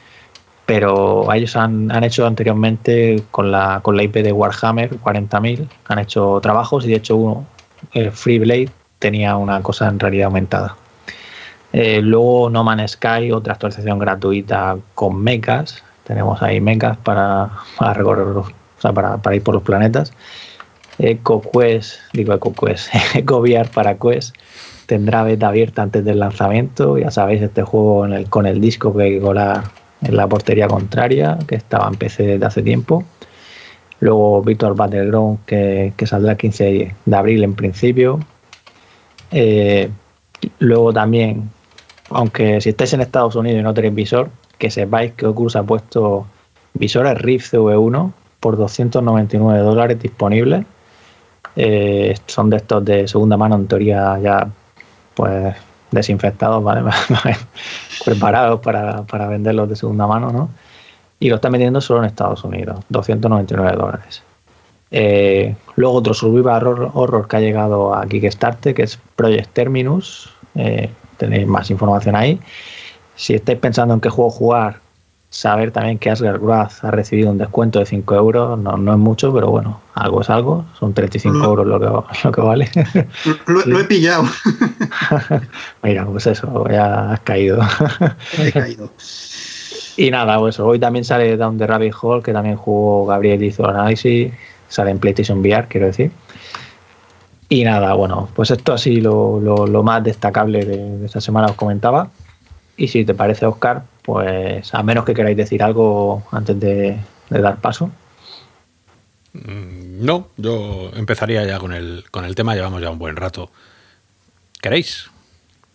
[SPEAKER 7] pero ellos han, hecho anteriormente con la, con la IP de Warhammer 40.000, han hecho trabajos y de hecho uno, el Free Blade, tenía una cosa en realidad aumentada. Eh, luego No Man's Sky, otra actualización gratuita con mechas. Tenemos ahí mechas para, para recorrer, o sea, para, para ir por los planetas. EcoQuest, digo EcoQuest, (laughs) EcoVR para Quest tendrá beta abierta antes del lanzamiento. Ya sabéis, este juego en el, con el disco que hay en la portería contraria, que estaba en PC desde hace tiempo. Luego Victor Battleground, que, que saldrá el 15 de abril en principio. Eh, luego también, aunque si estáis en Estados Unidos y no tenéis visor, que sepáis que Oculus ha puesto visores Rift CV1 por 299 dólares disponibles. Eh, son de estos de segunda mano, en teoría ya pues desinfectados, ¿vale? (laughs) preparados para, para, venderlos de segunda mano, ¿no? Y lo están vendiendo solo en Estados Unidos, 299 dólares. Eh, luego otro survival horror, que ha llegado a Kickstarter, que es Project Terminus. Eh, tenéis más información ahí. Si estáis pensando en qué juego jugar, saber también que Asgard Wrath ha recibido un descuento de 5 euros, no, no es mucho, pero bueno, algo es algo, son 35 euros lo que, lo que vale.
[SPEAKER 6] Lo, (laughs) he pillado. (laughs)
[SPEAKER 7] Mira, pues eso, ya has caído.
[SPEAKER 6] he caído. (laughs)
[SPEAKER 7] Y nada, pues hoy también sale Down the Rabbit Hole, que también jugó Gabriel hizo el análisis, sale en PlayStation VR, quiero decir. Y nada, bueno, pues esto así lo, lo, más destacable de, de esta semana os comentaba. Y si te parece, Oscar, pues a menos que queráis decir algo antes de, dar paso.
[SPEAKER 3] Mm, no, yo empezaría ya con el, con el tema, llevamos ya un buen rato. ¿Queréis?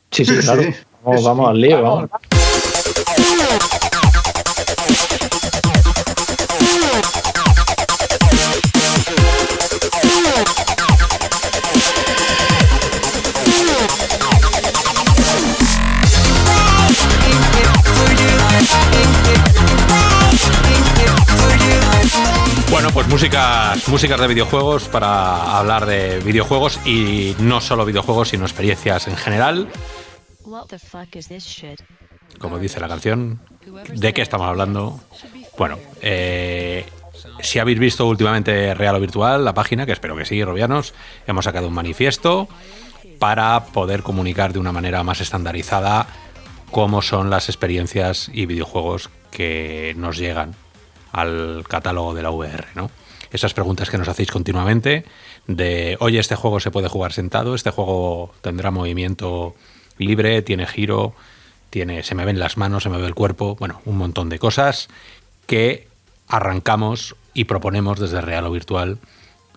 [SPEAKER 7] Sí, sí, claro. Vamos, vamos al lío, vamos.
[SPEAKER 3] Bueno, pues músicas, músicas de videojuegos para hablar de videojuegos y no solo videojuegos, sino experiencias en general. Como dice la canción, ¿de qué estamos hablando? Bueno, eh, si habéis visto últimamente Real o Virtual, la página, que espero que sí, Robianos, hemos sacado un manifiesto para poder comunicar de una manera más estandarizada cómo son las experiencias y videojuegos que nos llegan al catálogo de la VR, ¿no? Esas preguntas que nos hacéis continuamente de, oye, este juego se puede jugar sentado, este juego tendrá movimiento libre, tiene giro, tiene, se me ven las manos, se me ve el cuerpo, bueno, un montón de cosas que arrancamos y proponemos desde real o virtual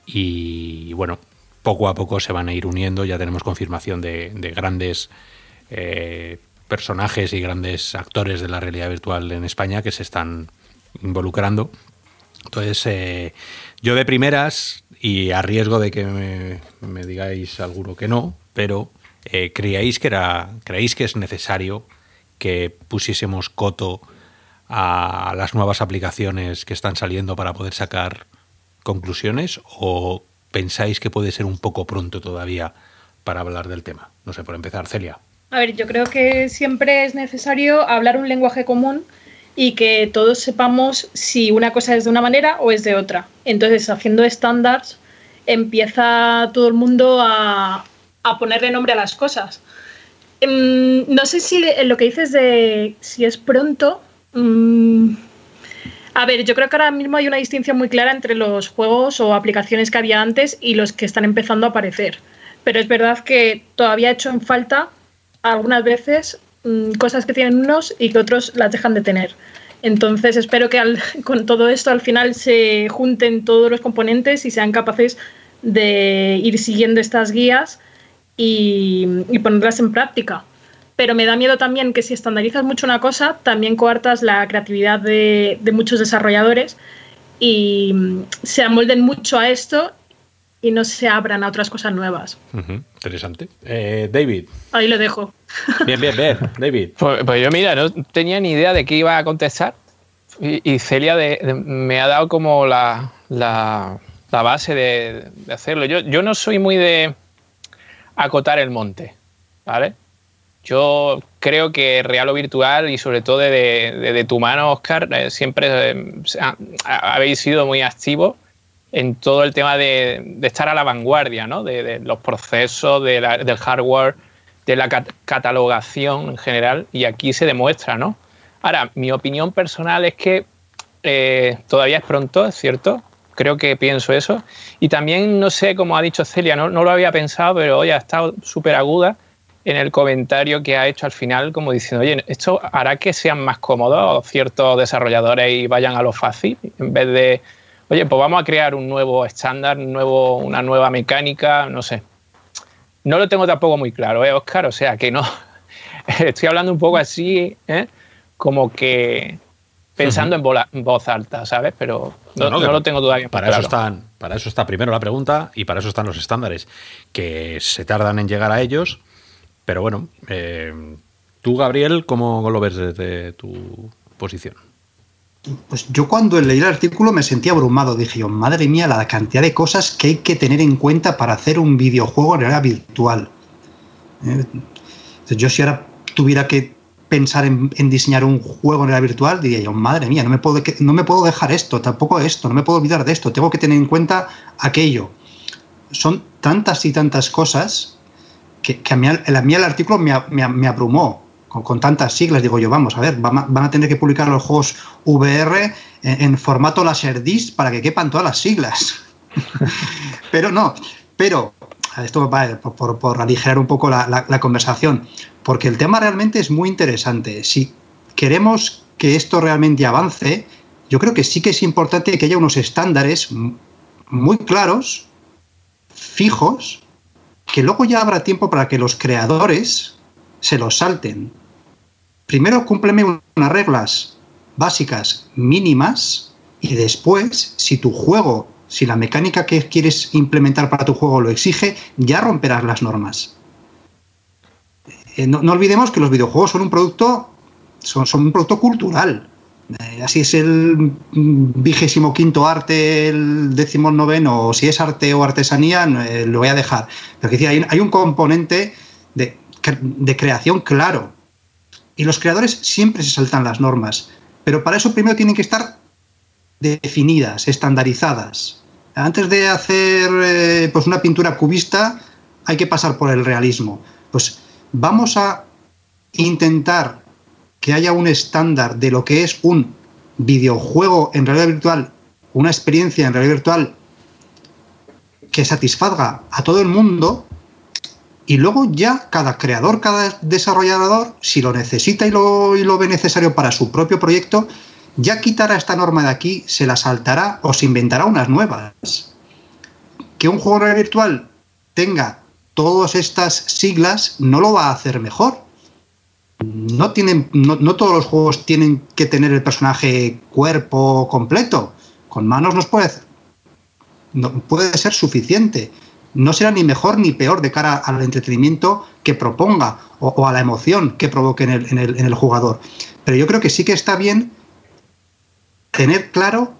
[SPEAKER 3] y bueno, poco a poco se van a ir uniendo, ya tenemos confirmación de, grandes eh, personajes y grandes actores de la realidad virtual en España que se están involucrando. Entonces, eh, yo de primeras, y a riesgo de que me, digáis alguno que no, pero eh, ¿creéis, que era, ¿creéis que es necesario que pusiésemos coto a las nuevas aplicaciones que están saliendo para poder sacar conclusiones? ¿O pensáis que puede ser un poco pronto todavía para hablar del tema? No sé, por empezar, Celia.
[SPEAKER 4] A ver, yo creo que siempre es necesario hablar un lenguaje común y que todos sepamos si una cosa es de una manera o es de otra. Entonces, haciendo estándares, empieza todo el mundo a, ponerle nombre a las cosas. Em, no sé si lo que dices de si es pronto. Mm, a ver, yo creo que ahora mismo hay una distinción muy clara entre los juegos o aplicaciones que había antes y los que están empezando a aparecer. Pero es verdad que todavía he hecho en falta algunas veces Mm, cosas que tienen unos y que otros las dejan de tener. Entonces espero que (laughs) con todo esto al final se junten todos los componentes y sean capaces de ir siguiendo estas guías y, ponerlas en práctica. Pero me da miedo también que si estandarizas mucho una cosa, también coartas la creatividad de, de muchos desarrolladores y mm, se amolden mucho a esto y no se abran a otras cosas nuevas.
[SPEAKER 3] Interesante. Eh, David.
[SPEAKER 4] Ahí lo dejo. (laughs)
[SPEAKER 3] Bien, bien, bien. David.
[SPEAKER 5] Pues, pues, yo, mira, no tenía ni idea de qué iba a contestar. Y, Celia me ha dado como la, la, base de, hacerlo. Yo, yo no soy muy de acotar el monte. ¿vale? Yo creo que real o virtual y sobre todo de, tu mano, Oscar, eh, siempre eh, habéis sido muy activos en todo el tema de, estar a la vanguardia, ¿no? De, los procesos, del hardware, de la catalogación en general, y aquí se demuestra, ¿no? Ahora, mi opinión personal es que eh, todavía es pronto, es cierto, creo que pienso eso, y también, no sé, como ha dicho Celia, no, no lo había pensado, pero hoy ha estado súper aguda, en el comentario que ha hecho al final, como diciendo, oye, ¿esto hará que sean más cómodos ciertos desarrolladores y vayan a lo fácil? En vez de, oye, pues vamos a crear un nuevo estándar, nuevo, una nueva mecánica, no sé. No lo tengo tampoco muy claro, ¿eh, Oscar? O sea, que no. (laughs) Estoy hablando un poco así, ¿eh? como que pensando en, voz alta, ¿sabes? Pero no, lo tengo todavía
[SPEAKER 3] para
[SPEAKER 5] claro.
[SPEAKER 3] Eso están, para eso está primero la pregunta y para eso están los estándares, que se tardan en llegar a ellos pero bueno, eh, tú, Gabriel, ¿cómo lo ves desde tu posición?
[SPEAKER 6] Pues yo cuando leí el artículo me sentí abrumado. Dije yo, madre mía, la cantidad de cosas que hay que tener en cuenta para hacer un videojuego en realidad virtual. Eh, yo si ahora tuviera que pensar en, diseñar un juego en realidad virtual, diría yo, madre mía, no me, puedo, no me puedo dejar esto, tampoco esto, no me puedo olvidar de esto, tengo que tener en cuenta aquello. Son tantas y tantas cosas que, a, mí, el artículo me, abrumó con, tantas siglas. Digo yo, vamos, a ver, van a, tener que publicar los juegos VR en, formato Laserdisc para que quepan todas las siglas. (laughs) pero no, pero esto va por, por, aligerar un poco la, la, conversación, porque el tema realmente es muy interesante. Si queremos que esto realmente avance, yo creo que sí que es importante que haya unos estándares muy claros, fijos, que luego ya habrá tiempo para que los creadores se los salten. Primero cúmpleme unas reglas básicas mínimas y después, si tu juego, si la mecánica que quieres implementar para tu juego lo exige, ya romperás las normas. Eh, no, olvidemos que los videojuegos son un producto, son, un producto cultural. Eh, así es el vigésimo quinto arte, el décimo noveno, o si es arte o artesanía, eh, lo voy a dejar. Pero que hay un componente de, creación claro. Y los creadores siempre se saltan las normas. Pero para eso primero tienen que estar definidas, estandarizadas. Antes de hacer eh, pues una pintura cubista, hay que pasar por el realismo. Pues vamos a intentar que haya un estándar de lo que es un videojuego en realidad virtual, una experiencia en realidad virtual que satisfaga a todo el mundo y luego ya cada creador, cada desarrollador, si lo necesita y lo, ve necesario para su propio proyecto, ya quitará esta norma de aquí, se la saltará o se inventará unas nuevas. Que un juego virtual tenga todas estas siglas no lo va a hacer mejor no tienen, no, todos los juegos tienen que tener el personaje cuerpo completo. Con manos nos puede, no, puede ser suficiente. No será ni mejor ni peor de cara al entretenimiento que proponga o, a la emoción que provoque en el, jugador. Pero yo creo que sí que está bien tener claro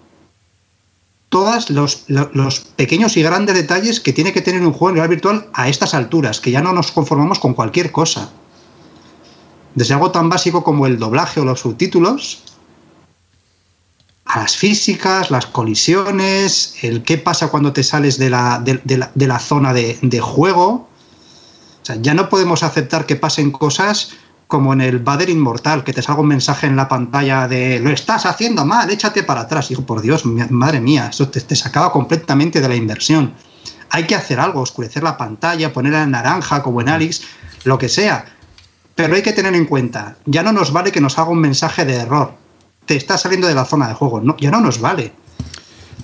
[SPEAKER 6] todos los, los, pequeños y grandes detalles que tiene que tener un juego en realidad virtual a estas alturas, que ya no nos conformamos con cualquier cosa desde algo tan básico como el doblaje o los subtítulos, a las físicas, las colisiones, el qué pasa cuando te sales de la, de, la, zona de, juego. O sea, ya no podemos aceptar que pasen cosas como en el Bader Inmortal, que te salga un mensaje en la pantalla de lo estás haciendo mal, échate para atrás. Hijo, por Dios, madre mía, eso te, te sacaba completamente de la inversión. Hay que hacer algo, oscurecer la pantalla, ponerla en naranja como en Alex, lo que sea pero hay que tener en cuenta, ya no nos vale que nos haga un mensaje de error. Te está saliendo de la zona de juego, no, ya no nos vale.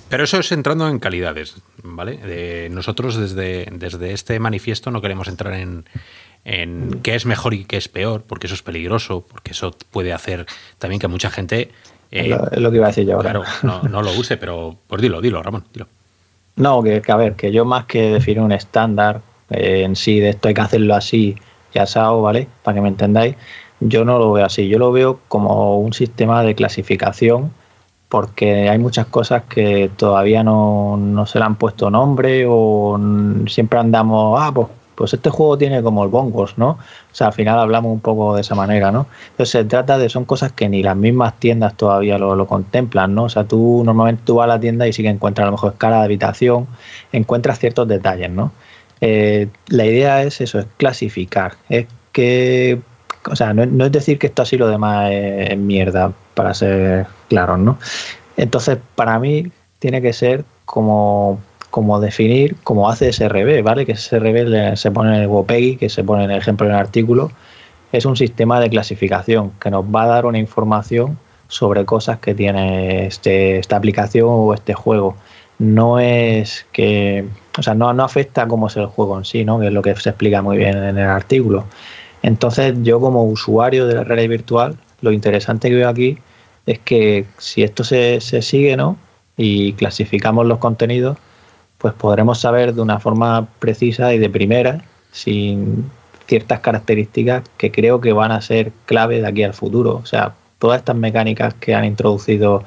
[SPEAKER 3] Pero eso es entrando en calidades, ¿vale? nosotros desde, desde este manifiesto no queremos entrar en, en qué es mejor y qué es peor, porque eso es peligroso, porque eso puede hacer también que mucha gente...
[SPEAKER 7] Eh, es lo que iba a decir yo ahora.
[SPEAKER 3] Claro, no, lo use, pero pues dilo, dilo, Ramón, dilo.
[SPEAKER 7] No, que, a ver, que yo más que definir un estándar eh, en sí, de esto hay que hacerlo así, ya sao, ¿vale? Para que me entendáis, yo no lo veo así, yo lo veo como un sistema de clasificación porque hay muchas cosas que todavía no, se le han puesto nombre o siempre andamos, ah, pues pues este juego tiene como el bongos, ¿no? O sea, al final hablamos un poco de esa manera, ¿no? Entonces se trata de, son cosas que ni las mismas tiendas todavía lo, contemplan, ¿no? O sea, tú normalmente tú vas a la tienda y sí que encuentras a lo mejor escala de habitación, encuentras ciertos detalles, ¿no? Eh, la idea es eso, es clasificar, es que, o sea, no, es decir que esto así lo demás es, mierda, para ser claros, ¿no? Entonces, para mí tiene que ser como como definir, como hace SRB, ¿vale? Que SRB se pone en el WOPEGI, que se pone en el ejemplo en el artículo, es un sistema de clasificación que nos va a dar una información sobre cosas que tiene este, esta aplicación o este juego. No es que, o sea, no, no afecta cómo es el juego en sí, ¿no? Que es lo que se explica muy bien en el artículo. Entonces, yo como usuario de la realidad virtual, lo interesante que veo aquí es que si esto se, sigue, ¿no? Y clasificamos los contenidos, pues podremos saber de una forma precisa y de primera, sin ciertas características que creo que van a ser clave de aquí al futuro. O sea, todas estas mecánicas que han introducido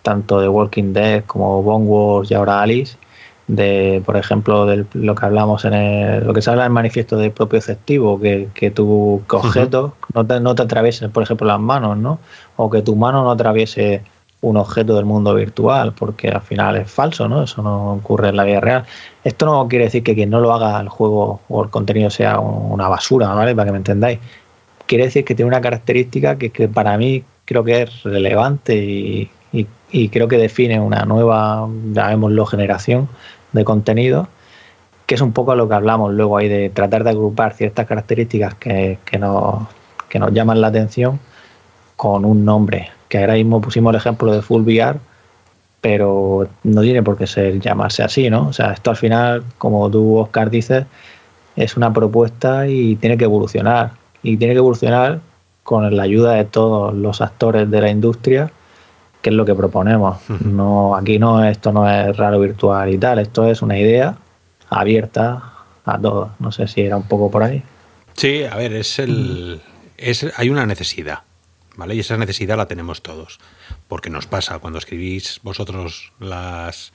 [SPEAKER 7] tanto de Walking Dead como Bone Wars y ahora Alice, de por ejemplo de lo que hablamos en el, lo que se habla en el manifiesto de propio efectivo, que, que tu objeto no, te, no te atraviese, por ejemplo, las manos, ¿no? O que tu mano no atraviese un objeto del mundo virtual, porque al final es falso, ¿no? Eso no ocurre en la vida real. Esto no quiere decir que quien no lo haga el juego o el contenido sea una basura, ¿vale? Para que me entendáis. Quiere decir que tiene una característica que, para mí creo que es relevante y, creo que define una nueva, llamémoslo, generación de contenido, que es un poco lo que hablamos luego ahí de tratar de agrupar ciertas características que, que, nos, que nos llaman la atención con un nombre que ahora mismo pusimos el ejemplo de Full VR, pero no tiene por qué ser llamarse así, ¿no? O sea, esto al final, como tú, Oscar, dices, es una propuesta y tiene que evolucionar. Y tiene que evolucionar con la ayuda de todos los actores de la industria, que es lo que proponemos. No, aquí no, esto no es raro virtual y tal, esto es una idea abierta a todos. No sé si era un poco por ahí.
[SPEAKER 3] Sí, a ver, es el. Es, hay una necesidad. Y esa necesidad la tenemos todos, porque nos pasa cuando escribís vosotros las,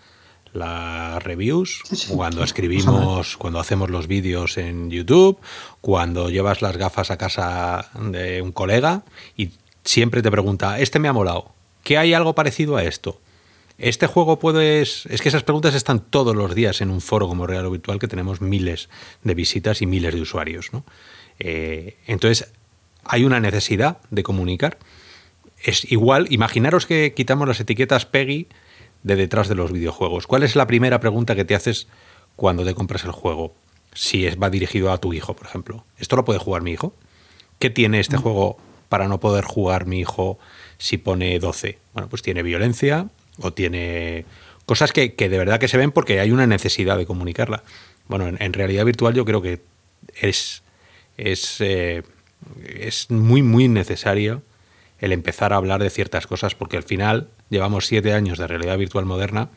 [SPEAKER 3] las reviews, cuando escribimos, cuando hacemos los vídeos en YouTube, cuando llevas las gafas a casa de un colega y siempre te pregunta, este me ha molado, ¿qué hay algo parecido a esto? Este juego puedes... Es que esas preguntas están todos los días en un foro como Real o Virtual que tenemos miles de visitas y miles de usuarios. ¿no? Eh, entonces, hay una necesidad de comunicar. Es igual, imaginaros que quitamos las etiquetas Peggy de detrás de los videojuegos. ¿Cuál es la primera pregunta que te haces cuando te compras el juego? Si es, va dirigido a tu hijo, por ejemplo. ¿Esto lo puede jugar mi hijo? ¿Qué tiene este mm. juego para no poder jugar mi hijo si pone 12? Bueno, pues tiene violencia o tiene cosas que, de verdad que se ven porque hay una necesidad de comunicarla. Bueno, en, realidad virtual yo creo que es, es eh, es muy, muy necesario el empezar a hablar de ciertas cosas, porque al final llevamos siete años de realidad virtual moderna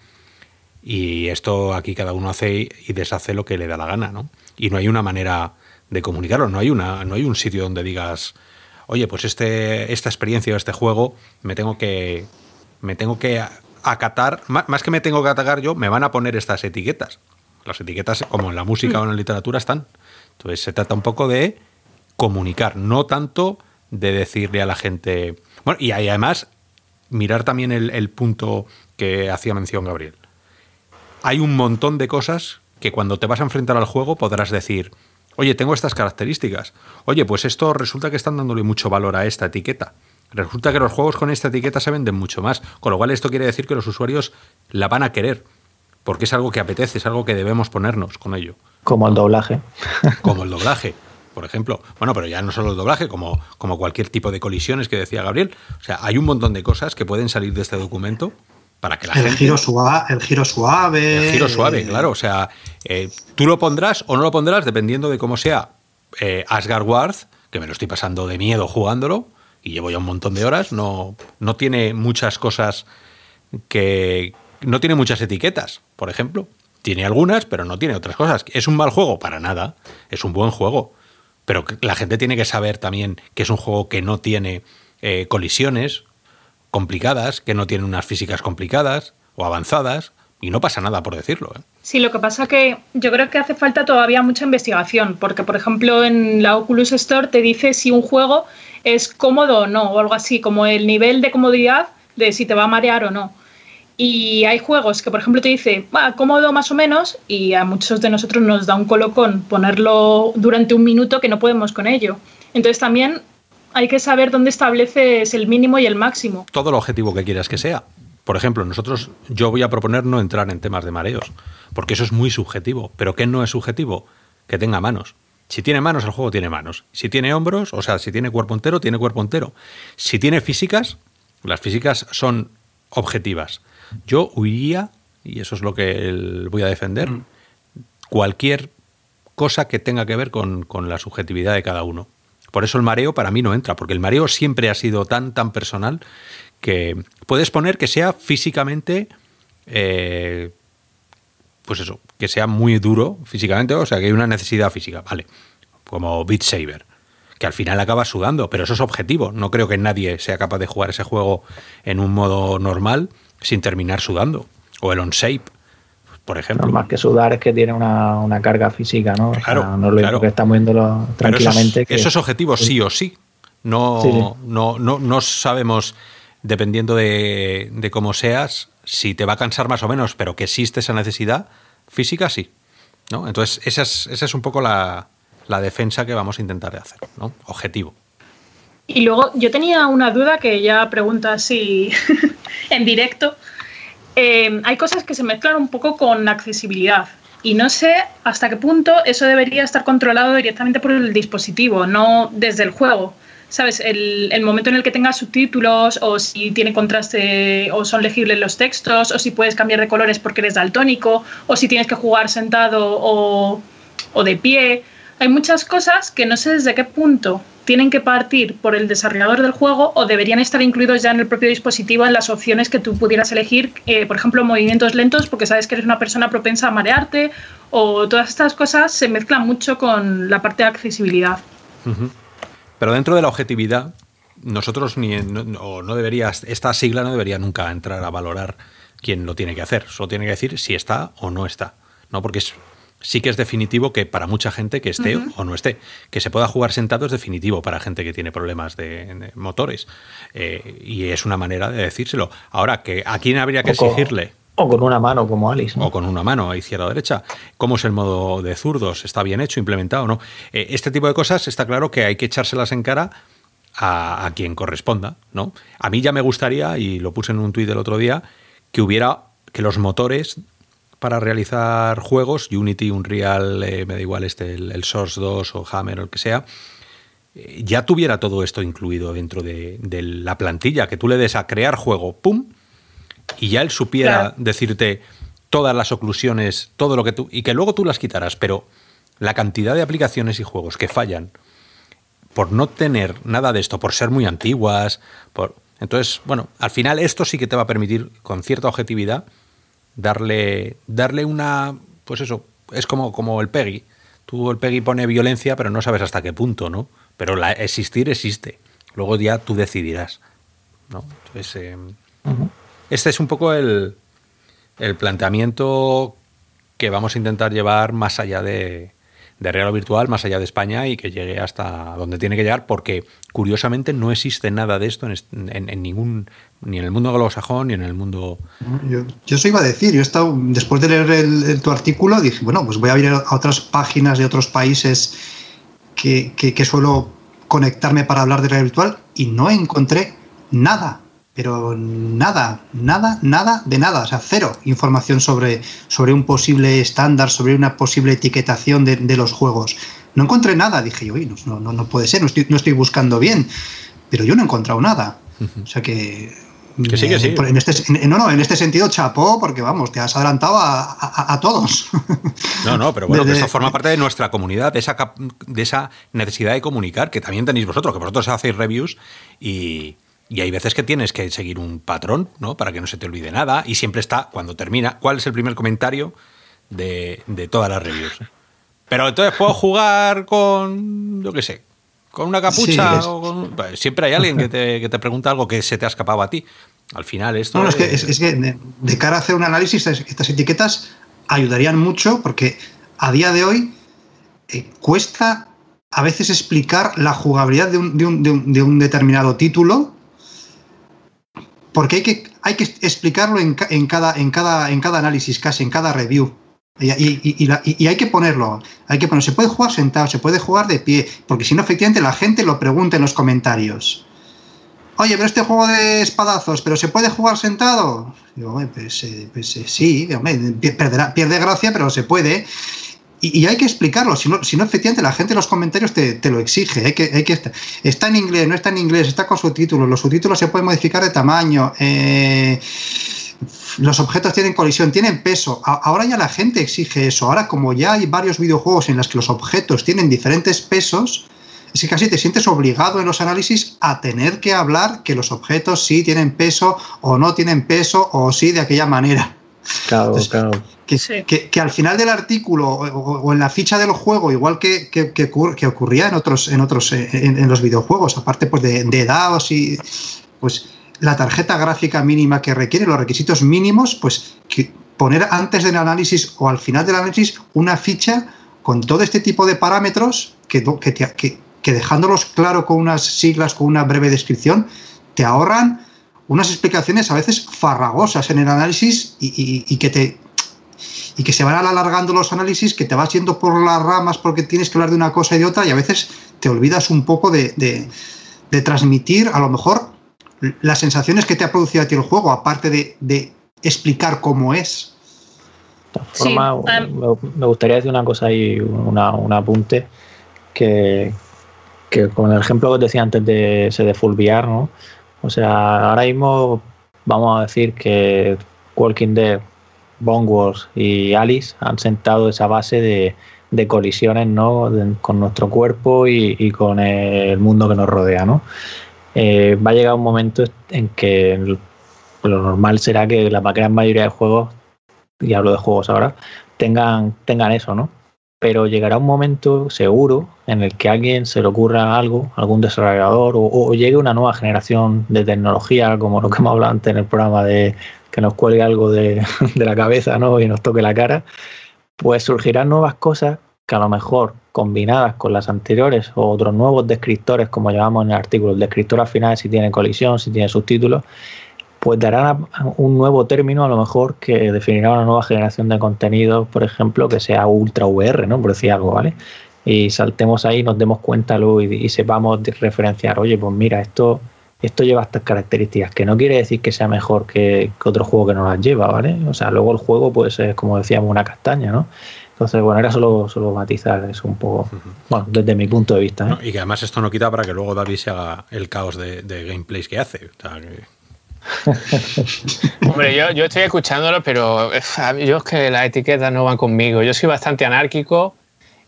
[SPEAKER 3] y esto aquí cada uno hace y deshace lo que le da la gana, ¿no? Y no hay una manera de comunicarlo, no hay, una, no hay un sitio donde digas, oye, pues este, esta experiencia o este juego me tengo que, me tengo que acatar, más que me tengo que atacar yo, me van a poner estas etiquetas. Las etiquetas, como en la música o en la literatura, están. Entonces se trata un poco de comunicar, no tanto de decirle a la gente. Bueno, y además, mirar también el, punto que hacía mención Gabriel. Hay un montón de cosas que cuando te vas a enfrentar al juego podrás decir, oye, tengo estas características. Oye, pues esto resulta que están dándole mucho valor a esta etiqueta. Resulta que los juegos con esta etiqueta se venden mucho más. Con lo cual esto quiere decir que los usuarios la van a querer. Porque es algo que apetece, es algo que debemos ponernos con ello.
[SPEAKER 7] Como el doblaje. (laughs)
[SPEAKER 3] Como el doblaje por ejemplo. Bueno, pero ya no solo el doblaje, como, como cualquier tipo de colisiones que decía Gabriel. O sea, hay un montón de cosas que pueden salir de este documento para que la
[SPEAKER 6] el
[SPEAKER 3] gente...
[SPEAKER 6] Giro suave, el giro suave.
[SPEAKER 3] El giro suave, claro. O sea, eh, tú lo pondrás o no lo pondrás dependiendo de cómo sea eh, Asgard Ward, que me lo estoy pasando de miedo jugándolo y llevo ya un montón de horas. No, no tiene muchas cosas que... No tiene muchas etiquetas, por ejemplo. Tiene algunas, pero no tiene otras cosas. ¿Es un mal juego? Para nada. Es un buen juego. Pero la gente tiene que saber también que es un juego que no tiene eh, colisiones complicadas, que no tiene unas físicas complicadas o avanzadas, Y no pasa nada por decirlo. ¿eh?
[SPEAKER 4] Sí, lo que pasa que yo creo que hace falta todavía mucha investigación, porque por ejemplo en la Oculus Store te dice si un juego es cómodo o no, o algo así, como el nivel de comodidad de si te va a marear o no. Y hay juegos que, por ejemplo, te dice, va, cómodo más o menos, y a muchos de nosotros nos da un colocón ponerlo durante un minuto que no podemos con ello. Entonces también hay que saber dónde estableces el mínimo y el máximo.
[SPEAKER 3] Todo el objetivo que quieras que sea. Por ejemplo, nosotros, yo voy a proponer no entrar en temas de mareos, porque eso es muy subjetivo. Pero ¿qué no es subjetivo? Que tenga manos. Si tiene manos, el juego tiene manos. Si tiene hombros, o sea, si tiene cuerpo entero, tiene cuerpo entero. Si tiene físicas, las físicas son objetivas. Yo huiría, y eso es lo que voy a defender, mm. cualquier cosa que tenga que ver con, con, la subjetividad de cada uno. Por eso el mareo para mí no entra, porque el mareo siempre ha sido tan, tan personal que puedes poner que sea físicamente, eh, pues eso, que sea muy duro físicamente, o sea, que hay una necesidad física, vale, como Beat Saber, que al final acaba sudando, pero eso es objetivo. No creo que nadie sea capaz de jugar ese juego en un modo normal sin terminar sudando. O el On Shape, por ejemplo.
[SPEAKER 7] más que sudar es que tiene una, carga física, ¿no?
[SPEAKER 3] Claro,
[SPEAKER 7] no es lo que está moviéndolo tranquilamente.
[SPEAKER 3] Esos, esos, objetivos sí o sí. No, no, no, no sabemos dependiendo de, cómo seas, si te va a cansar más o menos, pero que existe esa necesidad física, sí. ¿no? Entonces, esa es, esa es un poco la, defensa que vamos a intentar hacer, ¿no? Objetivo.
[SPEAKER 4] Y luego yo tenía una duda que ya pregunto así (laughs) en directo. Eh, hay cosas que se mezclan un poco con accesibilidad y no sé hasta qué punto eso debería estar controlado directamente por el dispositivo, no desde el juego. ¿sabes? El, el, momento en el que tengas subtítulos o si tiene contraste o son legibles los textos o si puedes cambiar de colores porque eres daltónico o si tienes que jugar sentado o, o de pie. Hay muchas cosas que no sé desde qué punto tienen que partir por el desarrollador del juego o deberían estar incluidos ya en el propio dispositivo en las opciones que tú pudieras elegir, eh, por ejemplo, movimientos lentos porque sabes que eres una persona propensa a marearte o todas estas cosas se mezclan mucho con la parte de accesibilidad.
[SPEAKER 3] Pero dentro de la objetividad, nosotros ni no, no esta sigla no debería nunca entrar a valorar quién lo tiene que hacer. Solo tiene que decir si está o no está. ¿no? Porque sí que es definitivo que para mucha gente que esté o no esté. Que se pueda jugar sentado es definitivo para gente que tiene problemas de, motores. Eh, y es una manera de decírselo. Ahora, que ¿a quién habría que exigirle?
[SPEAKER 7] O con una mano, como Alice.
[SPEAKER 3] O con una mano, a izquierda o derecha. ¿Cómo es el modo de zurdos? ¿Está bien hecho, implementado o no? Eh, este tipo de cosas está claro que hay que echárselas en cara a, quien corresponda, ¿no? A mí ya me gustaría, y lo puse en un tuit el otro día, que hubiera que los motores para realizar juegos, Unity, Unreal, eh, me da igual este, el, Source 2 o Hammer o el que sea, eh, ya tuviera todo esto incluido dentro de, de, la plantilla, que tú le des a crear juego, ¡pum! y ya él supiera decirte todas las oclusiones, todo lo que tú. y que luego tú las quitarás, pero la cantidad de aplicaciones y juegos que fallan por no tener nada de esto, por ser muy antiguas, por. Entonces, bueno, al final esto sí que te va a permitir, con cierta objetividad, darle, darle una. Pues eso, es como, como el PEGI. Tú el PEGI pone violencia, pero no sabes hasta qué punto, ¿no? Pero la, existir existe. Luego ya tú decidirás. ¿no? Entonces, em, este es un poco el, planteamiento que vamos a intentar llevar más allá de, de Real Virtual, más allá de España y que llegue hasta donde tiene que llegar, porque curiosamente no existe nada de esto en, ningún, ni en el mundo anglosajón ni en el mundo.
[SPEAKER 6] Yo, yo iba a decir, yo he estado, después de leer tu artículo, dije, bueno, pues voy a ir a otras páginas de otros países que, que suelo conectarme para hablar de Real Virtual y no encontré nada pero nada, nada, nada de nada, o sea, cero información sobre, sobre un posible estándar, sobre una posible etiquetación de, los juegos. No encontré nada, dije yo, no, no, no puede ser, no estoy, no estoy buscando bien, pero yo no he encontrado nada. O sea que
[SPEAKER 3] que sí, que sí.
[SPEAKER 6] En este, no, no, en este sentido, chapó, porque vamos, te has adelantado a, todos.
[SPEAKER 3] No, no, pero bueno, que eso forma parte de nuestra comunidad, de esa, de esa necesidad de comunicar, que también tenéis vosotros, que vosotros hacéis reviews y, y hay veces que tienes que seguir un patrón, ¿no? Para que no se te olvide nada. Y siempre está, cuando termina, ¿cuál es el primer comentario de, todas las reviews? Pero entonces puedo jugar con, yo qué sé, con una capucha. o con, pues siempre hay alguien que te, que te, pregunta algo que se te ha escapado a ti. Al final esto...
[SPEAKER 6] No, no, es que, es, que de, de, cara a hacer un análisis, estas etiquetas ayudarían mucho porque a día de hoy eh, cuesta a veces explicar la jugabilidad de un, de un, de un, de un determinado título porque hay que, hay que explicarlo en, cada, en, cada, en cada análisis, casi en cada review. Y, y, y, y, hay que ponerlo, hay que ponerlo. Se puede jugar sentado, se puede jugar de pie, porque si no, efectivamente, la gente lo pregunta en los comentarios. Oye, pero este juego de espadazos, ¿pero se puede jugar sentado? Digo, pues, eh, pues eh, sí, pierde gracia, pero se puede. Y, hay que explicarlo, si no, si no, efectivamente la gente en los comentarios te, te lo exige. Hay que, hay que, está en inglés, no está en inglés, está con subtítulos, los subtítulos se pueden modificar de tamaño, eh, los objetos tienen colisión, tienen peso. Ahora ya la gente exige eso. Ahora, como ya hay varios videojuegos en los que los objetos tienen diferentes pesos, es que casi te sientes obligado en los análisis a tener que hablar que los objetos sí tienen peso o no tienen peso o sí de aquella manera.
[SPEAKER 7] Claro, Entonces, claro.
[SPEAKER 6] Que, sí. que, que, al final del artículo o, o, en la ficha del juego, igual que, que ocurría en otros, en otros, en, en, los videojuegos, aparte pues de, de dados y pues la tarjeta gráfica mínima que requiere, los requisitos mínimos, pues poner antes del análisis o al final del análisis una ficha con todo este tipo de parámetros que, que, que, que dejándolos claro con unas siglas, con una breve descripción, te ahorran unas explicaciones a veces farragosas en el análisis y, y, y, que te y que se van alargando los análisis, que te vas yendo por las ramas porque tienes que hablar de una cosa y de otra y a veces te olvidas un poco de, de, de transmitir a lo mejor las sensaciones que te ha producido a ti el juego, aparte de, de explicar cómo es.
[SPEAKER 7] De forma, sí, um... me gustaría decir una cosa ahí, una, un apunte, que, que con el ejemplo que os decía antes de ese de Full VR, ¿no? O sea, ahora mismo vamos a decir que Walking Dead, Bone Wars y Alice han sentado esa base de, de colisiones ¿no? Con nuestro cuerpo y, y, con el mundo que nos rodea. ¿no? Eh, va a llegar un momento en que lo normal será que la gran mayoría de juegos, y hablo de juegos ahora, tengan, tengan eso, ¿no? Pero llegará un momento seguro en el que a alguien se le ocurra algo, algún desarrollador, o, llegue una nueva generación de tecnología, como lo que hemos hablado antes en el programa de que nos cuelgue algo de, (laughs) de la cabeza ¿no? y nos toque la cara, pues surgirán nuevas cosas que a lo mejor combinadas con las anteriores o otros nuevos descriptores, como llamamos en el artículo, el descriptor al final si tiene colisión, si tiene subtítulos, pues darán un nuevo término a lo mejor que definirá una nueva generación de contenido, por ejemplo, que sea ultra VR, ¿no? Por decir algo, ¿vale? Y saltemos ahí, nos demos cuenta luego y, y sepamos referenciar, oye, pues mira, esto, esto lleva estas características, que no quiere decir que sea mejor que, que, otro juego que no las lleva, ¿vale? O sea, luego el juego, pues es como decíamos, una castaña, ¿no? Entonces, bueno, era solo, solo matizar eso un poco, uh -huh. bueno, desde mi punto de vista. ¿eh?
[SPEAKER 3] No, y que además esto no quita para que luego David se haga el caos de, de gameplays que hace. O sea, que... (laughs)
[SPEAKER 5] Hombre, yo, yo, estoy escuchándolo, pero yo es que las etiquetas no van conmigo. Yo soy bastante anárquico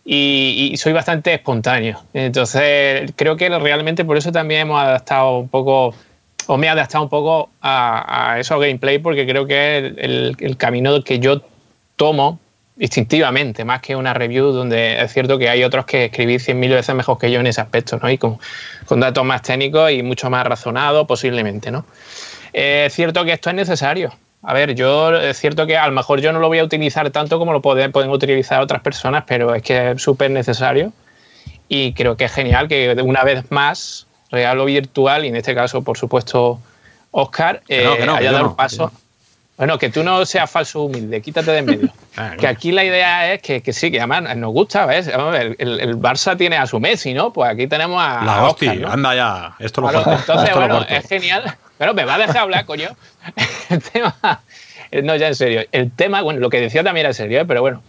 [SPEAKER 5] y, y, soy bastante espontáneo. Entonces, creo que realmente por eso también hemos adaptado un poco, o me he adaptado un poco a, a eso gameplay, porque creo que es el, el, el camino que yo tomo instintivamente, más que una review donde es cierto que hay otros que cien mil veces mejor que yo en ese aspecto, ¿no? Y con, con datos más técnicos y mucho más razonados posiblemente, ¿no? Es cierto que esto es necesario. A ver, yo es cierto que a lo mejor yo no lo voy a utilizar tanto como lo pueden, pueden utilizar otras personas, pero es que es súper necesario y creo que es genial que una vez más, real o virtual, y en este caso, por supuesto, Oscar, eh, no, que no, haya dado no, paso. Bueno, que tú no seas falso humilde, quítate de en medio. (laughs) Ah, que aquí la idea es que, que, sí, que además nos gusta, ¿ves? El, el, el, Barça tiene a su Messi, ¿no? Pues aquí tenemos a.
[SPEAKER 3] La hostia, anda ya. Esto lo
[SPEAKER 5] claro, Entonces, esto bueno, lo es genial. Pero me va a dejar hablar, coño. (laughs) El tema. No, ya en serio. El tema, bueno, lo que decía también era serio, ¿eh? pero bueno.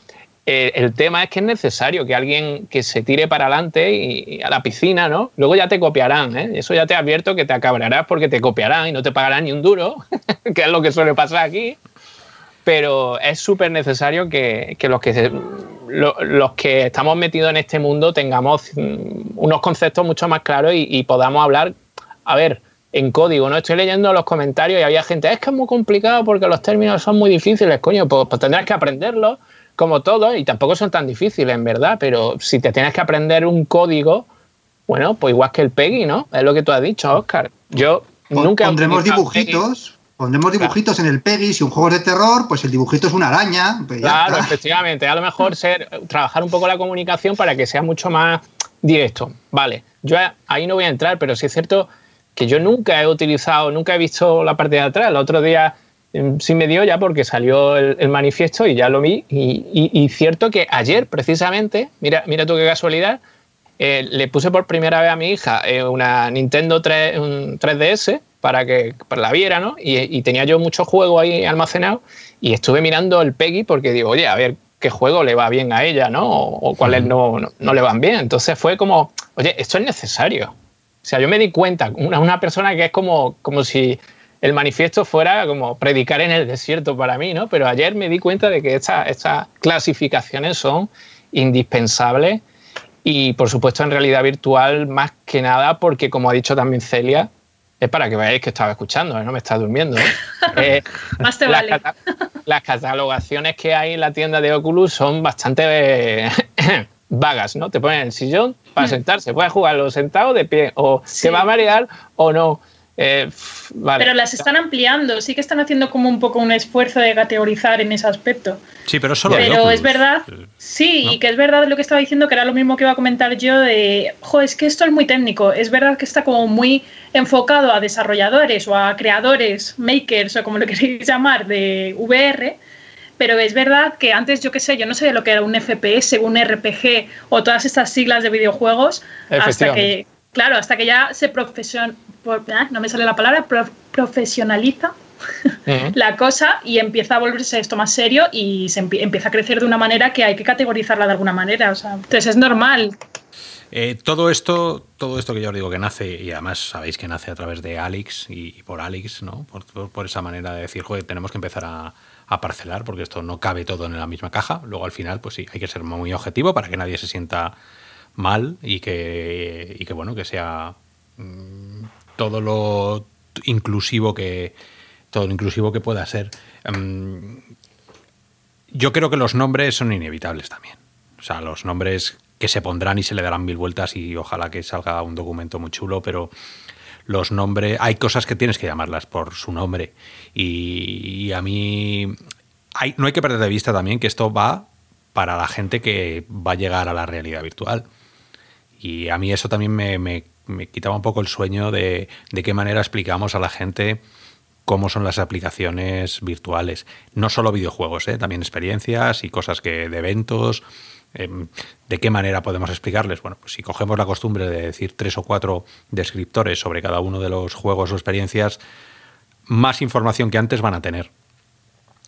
[SPEAKER 5] Eh, el tema es que es necesario que alguien que se tire para adelante y, a la piscina, ¿no? Luego ya te copiarán, ¿eh? Eso ya te advierto que te acabarás porque te copiarán y no te pagarán ni un duro, (laughs) que es lo que suele pasar aquí pero es súper necesario que, que, los que lo, los que estamos metidos en este mundo tengamos unos conceptos mucho más claros y, y, podamos hablar, a ver, en código, ¿no? Estoy leyendo los comentarios y había gente, es que es muy complicado porque los términos son muy difíciles, coño, pues, pues tendrás que aprenderlos como todo y tampoco son tan difíciles, en verdad, pero si te tienes que aprender un código, bueno, pues igual que el PEGI, ¿no? Es lo que tú has dicho, Oscar. Yo Nunca
[SPEAKER 6] pondremos dibujitos, Pondremos dibujitos en el Peggy, si un juego es de terror, pues el dibujito es una araña. pues
[SPEAKER 5] Claro, efectivamente. A lo mejor ser, trabajar un poco la comunicación para que sea mucho más directo. Vale, yo ahí no voy a entrar, pero sí es cierto que yo nunca he utilizado, nunca he visto la parte de atrás. El otro día em, sí me dio ya porque salió el, el manifiesto y ya lo vi. Y, y- y cierto que ayer, precisamente, mira, mira tú qué casualidad, eh, le puse por primera vez a mi hija eh, una Nintendo 3, un 3DS para que para la viera, ¿no? Y, y tenía yo muchos juegos ahí almacenados y estuve mirando el Peggy porque digo, oye, a ver qué juego le va bien a ella, ¿no? O, o cuáles no, no, no le van bien. Entonces fue como, oye, esto es necesario. O sea, yo me di cuenta, una, una persona que es como, como si el manifiesto fuera como predicar en el desierto para mí, ¿no? Pero ayer me di cuenta de que esta- estas clasificaciones son indispensables y, por supuesto, en realidad virtual más que nada porque, como ha dicho también Celia, es para que veáis que estaba escuchando, ¿eh? no me está durmiendo. ¿eh? (laughs) Eh,
[SPEAKER 4] Más te
[SPEAKER 5] las,
[SPEAKER 4] vale.
[SPEAKER 5] cata- las catalogaciones que hay en la tienda de Oculus son bastante eh, vagas, ¿no? Te ponen el sillón para sentarse, puedes jugarlo sentado de pie, o
[SPEAKER 4] Sí.
[SPEAKER 5] te va a marear o no. Eh, vale.
[SPEAKER 4] Pero las están ampliando, sí que están haciendo como un poco un esfuerzo de categorizar en ese aspecto.
[SPEAKER 3] Sí, pero solo
[SPEAKER 4] Pero
[SPEAKER 3] Oculus.
[SPEAKER 4] es verdad, sí,
[SPEAKER 3] ¿no?
[SPEAKER 4] y que es verdad lo que estaba diciendo, que era lo mismo que iba a comentar yo de, jo, es que esto es muy técnico, es verdad que está como muy enfocado a desarrolladores o a creadores, makers o como lo (laughs) queréis llamar, de VR, pero es verdad que antes, yo qué sé, yo no sabía lo que era un FPS, un RPG o todas estas siglas de videojuegos, hasta que, claro, hasta que ya se profesion, ah, no me sale la palabra, prof- profesionaliza la cosa y empieza a volverse esto más serio y se empie- empieza a crecer de una manera que hay que categorizarla de alguna manera. O sea, entonces es normal.
[SPEAKER 3] Eh, todo esto, todo esto que yo os digo que nace, y además sabéis que nace a través de Alex y, y por Alex, ¿no? Por, por- por esa manera de decir, joder, tenemos que empezar a, a parcelar, porque esto no cabe todo en la misma caja. Luego al final, pues sí, hay que ser muy objetivo para que nadie se sienta mal y que, y que bueno, que sea mm, todo lo inclusivo que todo lo inclusivo que pueda ser. Mm, yo creo que los nombres son inevitables también. O sea, los nombres que se pondrán y se le darán mil vueltas y ojalá que salga un documento muy chulo, pero los nombres, hay cosas que tienes que llamarlas por su nombre. Y, a mí no hay que perder de vista también que esto va para la gente que va a llegar a la realidad virtual. Y a mí eso también me, quitaba un poco el sueño de, de qué manera explicamos a la gente cómo son las aplicaciones virtuales. No solo videojuegos, ¿eh? también experiencias y cosas que de eventos. Em, ¿De qué manera podemos explicarles? Bueno, pues si cogemos la costumbre de decir tres o cuatro descriptores sobre cada uno de los juegos o experiencias, más información que antes van a tener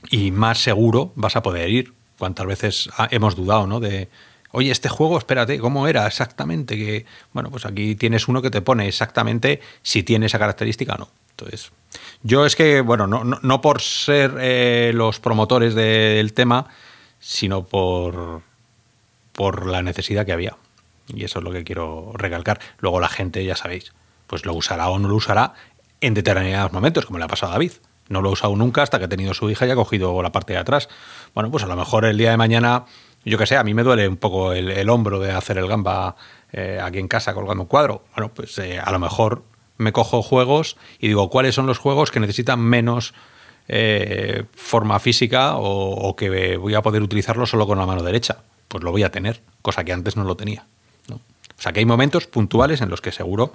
[SPEAKER 3] y más seguro vas a poder ir. ¿Cuántas veces hemos dudado, no? De, oye, este juego, espérate, ¿cómo era exactamente? Que, bueno, pues aquí tienes uno que te pone exactamente si tiene esa característica o no. Entonces, yo es que, bueno, no, no, no por ser eh, los promotores del tema, sino por, por la necesidad que había. Y eso es lo que quiero recalcar. Luego la gente, ya sabéis, pues lo usará o no lo usará en determinados momentos, como le ha pasado a David. No lo ha usado nunca hasta que ha tenido su hija y ha cogido la parte de atrás. Bueno, pues a lo mejor el día de mañana, yo que sé, a mí me duele un poco el, hombro de hacer el gamba eh, aquí en casa colgando un cuadro. Bueno, pues eh, a lo mejor me cojo juegos y digo cuáles son los juegos que necesitan menos eh, forma física o que voy a poder utilizarlo solo con la mano derecha. Pues lo voy a tener, cosa que antes no lo tenía. O sea que hay momentos puntuales en los que seguro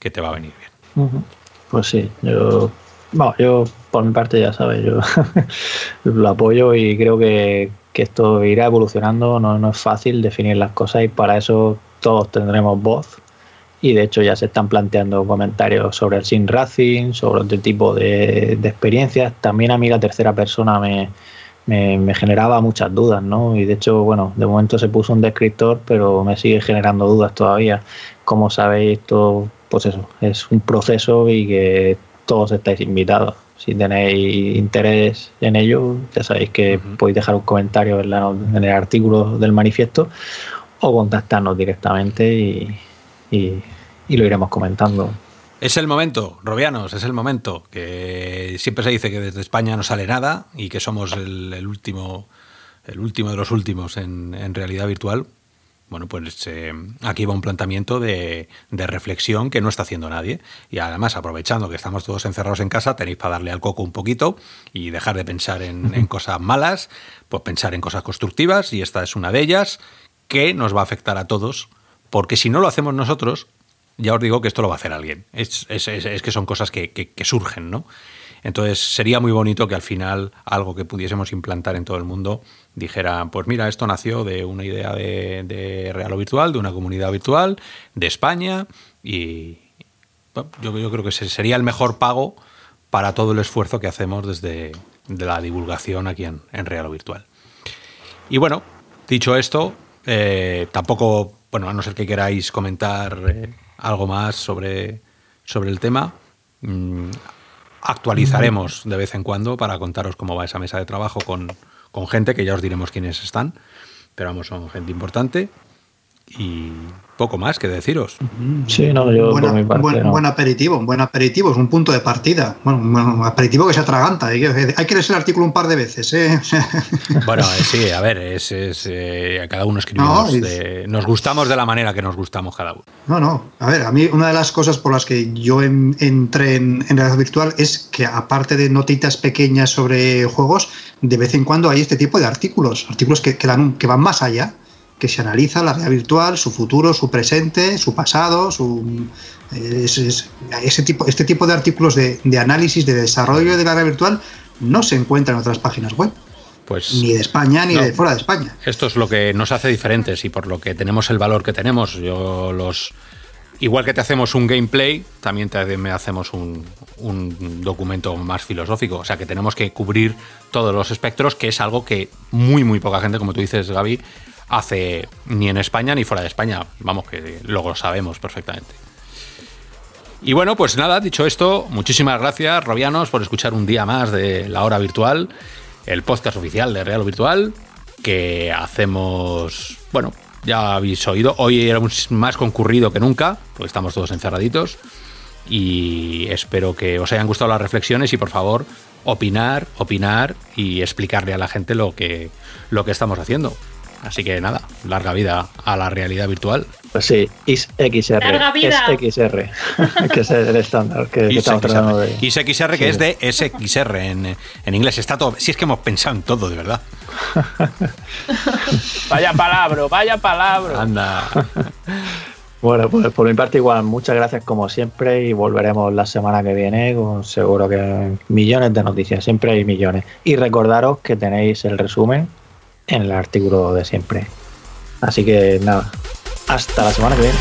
[SPEAKER 3] que te va a venir bien.
[SPEAKER 7] Pues sí, yo, bueno, yo por mi parte ya sabes, yo (laughs) lo apoyo y creo que, que esto irá evolucionando, no, no es fácil definir las cosas y para eso todos tendremos voz y de hecho ya se están planteando comentarios sobre el Sim Racing, sobre otro tipo de experiencias. También a mí la tercera persona me, me, me generaba muchas dudas, ¿no? Y de hecho, bueno, de momento se puso un descriptor, pero me sigue generando dudas todavía. Como sabéis, esto, pues eso, es un proceso y que todos estáis invitados. Si tenéis interés en ello, ya sabéis que podéis dejar un comentario en, la- en el artículo del manifiesto o contactarnos directamente y, y- y lo iremos comentando.
[SPEAKER 3] Es el momento, Robianos, es el momento. Que siempre se dice que desde España no sale nada y que somos el, el último, el último de los últimos en, en realidad virtual. bueno, pues eh, aquí va un planteamiento de, reflexión que no está haciendo nadie. Y además, aprovechando que estamos todos encerrados en casa, tenéis para darle al coco un poquito y dejar de pensar en, (laughs) cosas malas, pues pensar en cosas constructivas, y esta es una de ellas, que nos va a afectar a todos, porque si no lo hacemos nosotros, ya os digo que esto lo va a hacer alguien. Es, que son cosas que, que surgen, ¿no? Entonces sería muy bonito que al final algo que pudiésemos implantar en todo el mundo dijera, pues mira, esto nació de una idea de, de Real Virtual, de una comunidad virtual, de España, y yo, creo que sería el mejor pago para todo el esfuerzo que hacemos desde la divulgación aquí en, Real Virtual. Y bueno, dicho esto, eh, tampoco, bueno, a no ser que queráis comentar eh, algo más sobre, sobre el tema, mm, actualizaremos de vez en cuando para contaros cómo va esa mesa de trabajo con, con gente que ya os diremos quiénes están. Pero vamos, son gente importante y poco más que deciros.
[SPEAKER 7] Sí, no, yo por mi parte,
[SPEAKER 6] buen, buen, aperitivo, un buen aperitivo, es un punto de partida. Bueno, un aperitivo que se atraganta. Hay que, hay que leer el artículo un par de veces. ¿eh? (laughs)
[SPEAKER 3] Bueno, eh, sí, a ver, es, eh, cada uno escribimos. nos gustamos de la manera que nos gustamos cada uno.
[SPEAKER 6] No, no. A ver, a mí una de las cosas por las que yo entré en, en realidad virtual es que aparte de notitas pequeñas sobre juegos, de vez en cuando hay este tipo de artículos, artículos que, que, dan, que van más allá que se analiza la realidad virtual, su futuro, su presente, su pasado, su, ese tipo, este tipo de artículos de, análisis, de desarrollo de la realidad virtual no se encuentra en otras páginas web. Pues, ni de España ni de fuera de España.
[SPEAKER 3] Esto es lo que nos hace diferentes y por lo que tenemos el valor que tenemos. Yo los igual que te hacemos un gameplay, también te hacemos un, un, documento más filosófico. O sea que tenemos que cubrir todos los espectros, que es algo que muy, muy poca gente, como tú dices, Gaby, hace ni en España ni fuera de España. Vamos, que lo sabemos perfectamente. Y bueno, pues nada, dicho esto, muchísimas gracias, Robianos, por escuchar un día más de La Hora Virtual, el podcast oficial de Real Virtual, que hacemos, bueno, ya habéis oído, hoy era más concurrido que nunca, porque estamos todos encerraditos, y espero que os hayan gustado las reflexiones y por favor, opinar, opinar y explicarle a la gente lo que, lo que estamos haciendo. Así que nada, larga vida a la realidad virtual.
[SPEAKER 7] Pues sí, XR.
[SPEAKER 4] Larga vida.
[SPEAKER 7] Es (laughs) XR, que es el estándar que, estamos tratando de.
[SPEAKER 3] XR, que es de SXR en, en, inglés. Está todo. Si es que hemos pensado en todo, de verdad. (laughs)
[SPEAKER 5] vaya palabra, vaya palabra.
[SPEAKER 3] Anda.
[SPEAKER 7] Bueno, pues por mi parte igual, muchas gracias como siempre y volveremos la semana que viene con seguro que millones de noticias, siempre hay millones. Y recordaros que tenéis el resumen en el artículo de siempre. Así que nada, hasta la semana que viene.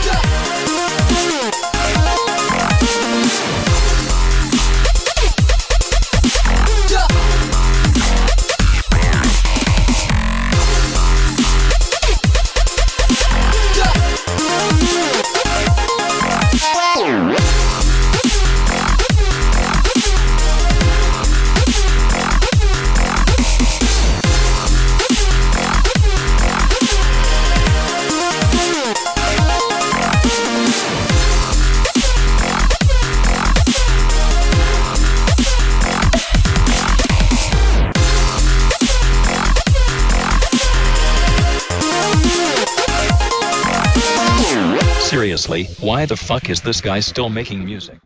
[SPEAKER 7] Why the fuck is this guy still making music?